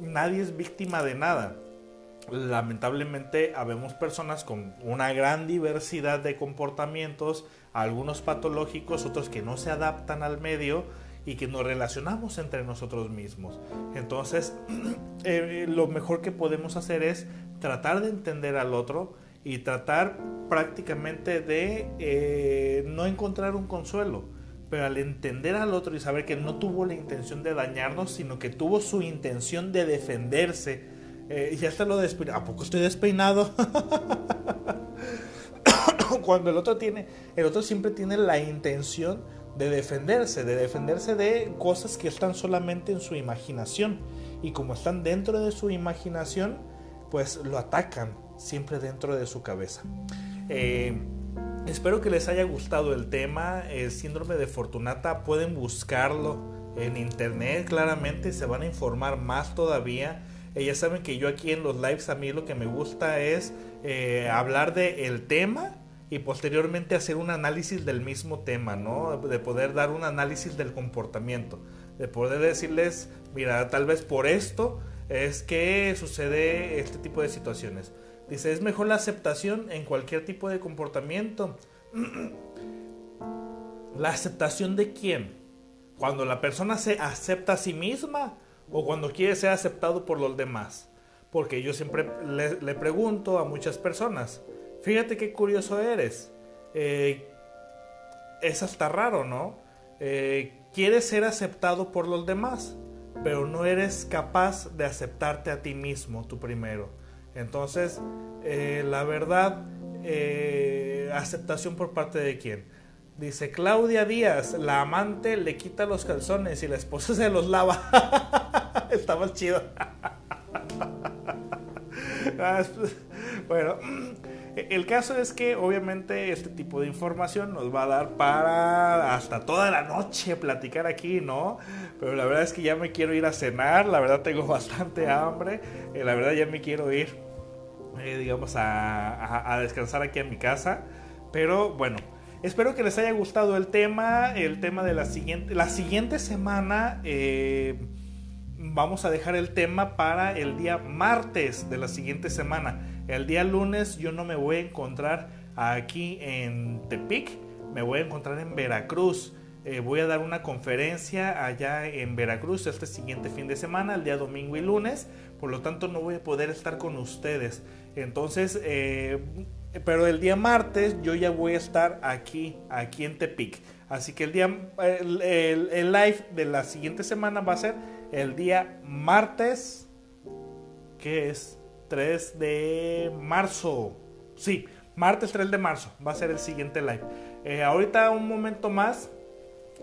[SPEAKER 1] nadie es víctima de nada lamentablemente habemos personas con una gran diversidad de comportamientos, algunos patológicos, otros que no se adaptan al medio y que nos relacionamos entre nosotros mismos. Entonces, eh, lo mejor que podemos hacer es tratar de entender al otro y tratar prácticamente de eh, no encontrar un consuelo. Pero al entender al otro y saber que no tuvo la intención de dañarnos, sino que tuvo su intención de defenderse, eh, y ya está lo despeinado. ¿A poco estoy despeinado? Cuando el otro tiene, el otro siempre tiene la intención de defenderse, de defenderse de cosas que están solamente en su imaginación. Y como están dentro de su imaginación, pues lo atacan siempre dentro de su cabeza. Eh, espero que les haya gustado el tema. El síndrome de Fortunata pueden buscarlo en internet, claramente se van a informar más todavía ya saben que yo aquí en los lives a mí lo que me gusta es eh, hablar del el tema y posteriormente hacer un análisis del mismo tema, ¿no? De poder dar un análisis del comportamiento, de poder decirles, mira, tal vez por esto es que sucede este tipo de situaciones. Dice, es mejor la aceptación en cualquier tipo de comportamiento. ¿La aceptación de quién? Cuando la persona se acepta a sí misma o cuando quiere ser aceptado por los demás. Porque yo siempre le, pregunto a muchas personas, fíjate qué curioso eres. Eh, es hasta raro, ¿no? Eh, quieres ser aceptado por los demás, pero no eres capaz de aceptarte a ti mismo, tú primero. Entonces, eh, la verdad, aceptación por parte de quién? Dice Claudia Díaz, la amante le quita los calzones y la esposa se los lava. Está más chido. Ah, bueno, el caso es que obviamente este tipo de información nos va a dar para hasta toda la noche platicar aquí, ¿no? Pero la verdad es que ya me quiero ir a cenar, la verdad tengo bastante hambre, eh, la verdad ya me quiero ir, eh, digamos, a, descansar aquí en mi casa. Pero bueno, Espero que les haya gustado el tema, el tema de la siguiente, la siguiente semana. Eh, vamos a dejar el tema para el día martes de la siguiente semana. El día lunes yo no me voy a encontrar aquí en Tepic, me voy a encontrar en Veracruz. Eh, voy a dar una conferencia allá en Veracruz este siguiente fin de semana, el día domingo y lunes. Por lo tanto, no voy a poder estar con ustedes. Entonces, eh, pero el día martes yo ya voy a estar aquí, aquí en Tepic. Así que el día, el, live de la siguiente semana va a ser el día martes, que es 3 de marzo. Sí, martes 3 de marzo va a ser el siguiente live. Eh, ahorita un momento más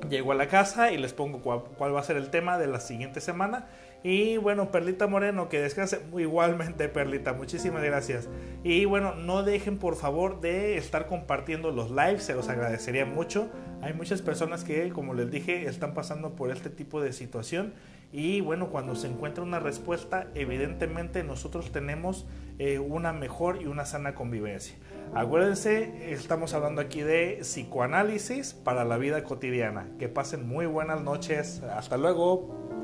[SPEAKER 1] llego a la casa y les pongo cuál, va a ser el tema de la siguiente semana. Y bueno, Perlita Moreno, que descanse igualmente, Perlita, muchísimas gracias. Y bueno, no dejen por favor de estar compartiendo los lives, se los agradecería mucho. Hay muchas personas que, como les dije, están pasando por este tipo de situación. Y bueno, cuando se encuentra una respuesta, evidentemente nosotros tenemos eh, una mejor y una sana convivencia. Acuérdense, estamos hablando aquí de psicoanálisis para la vida cotidiana. Que pasen muy buenas noches. Hasta luego.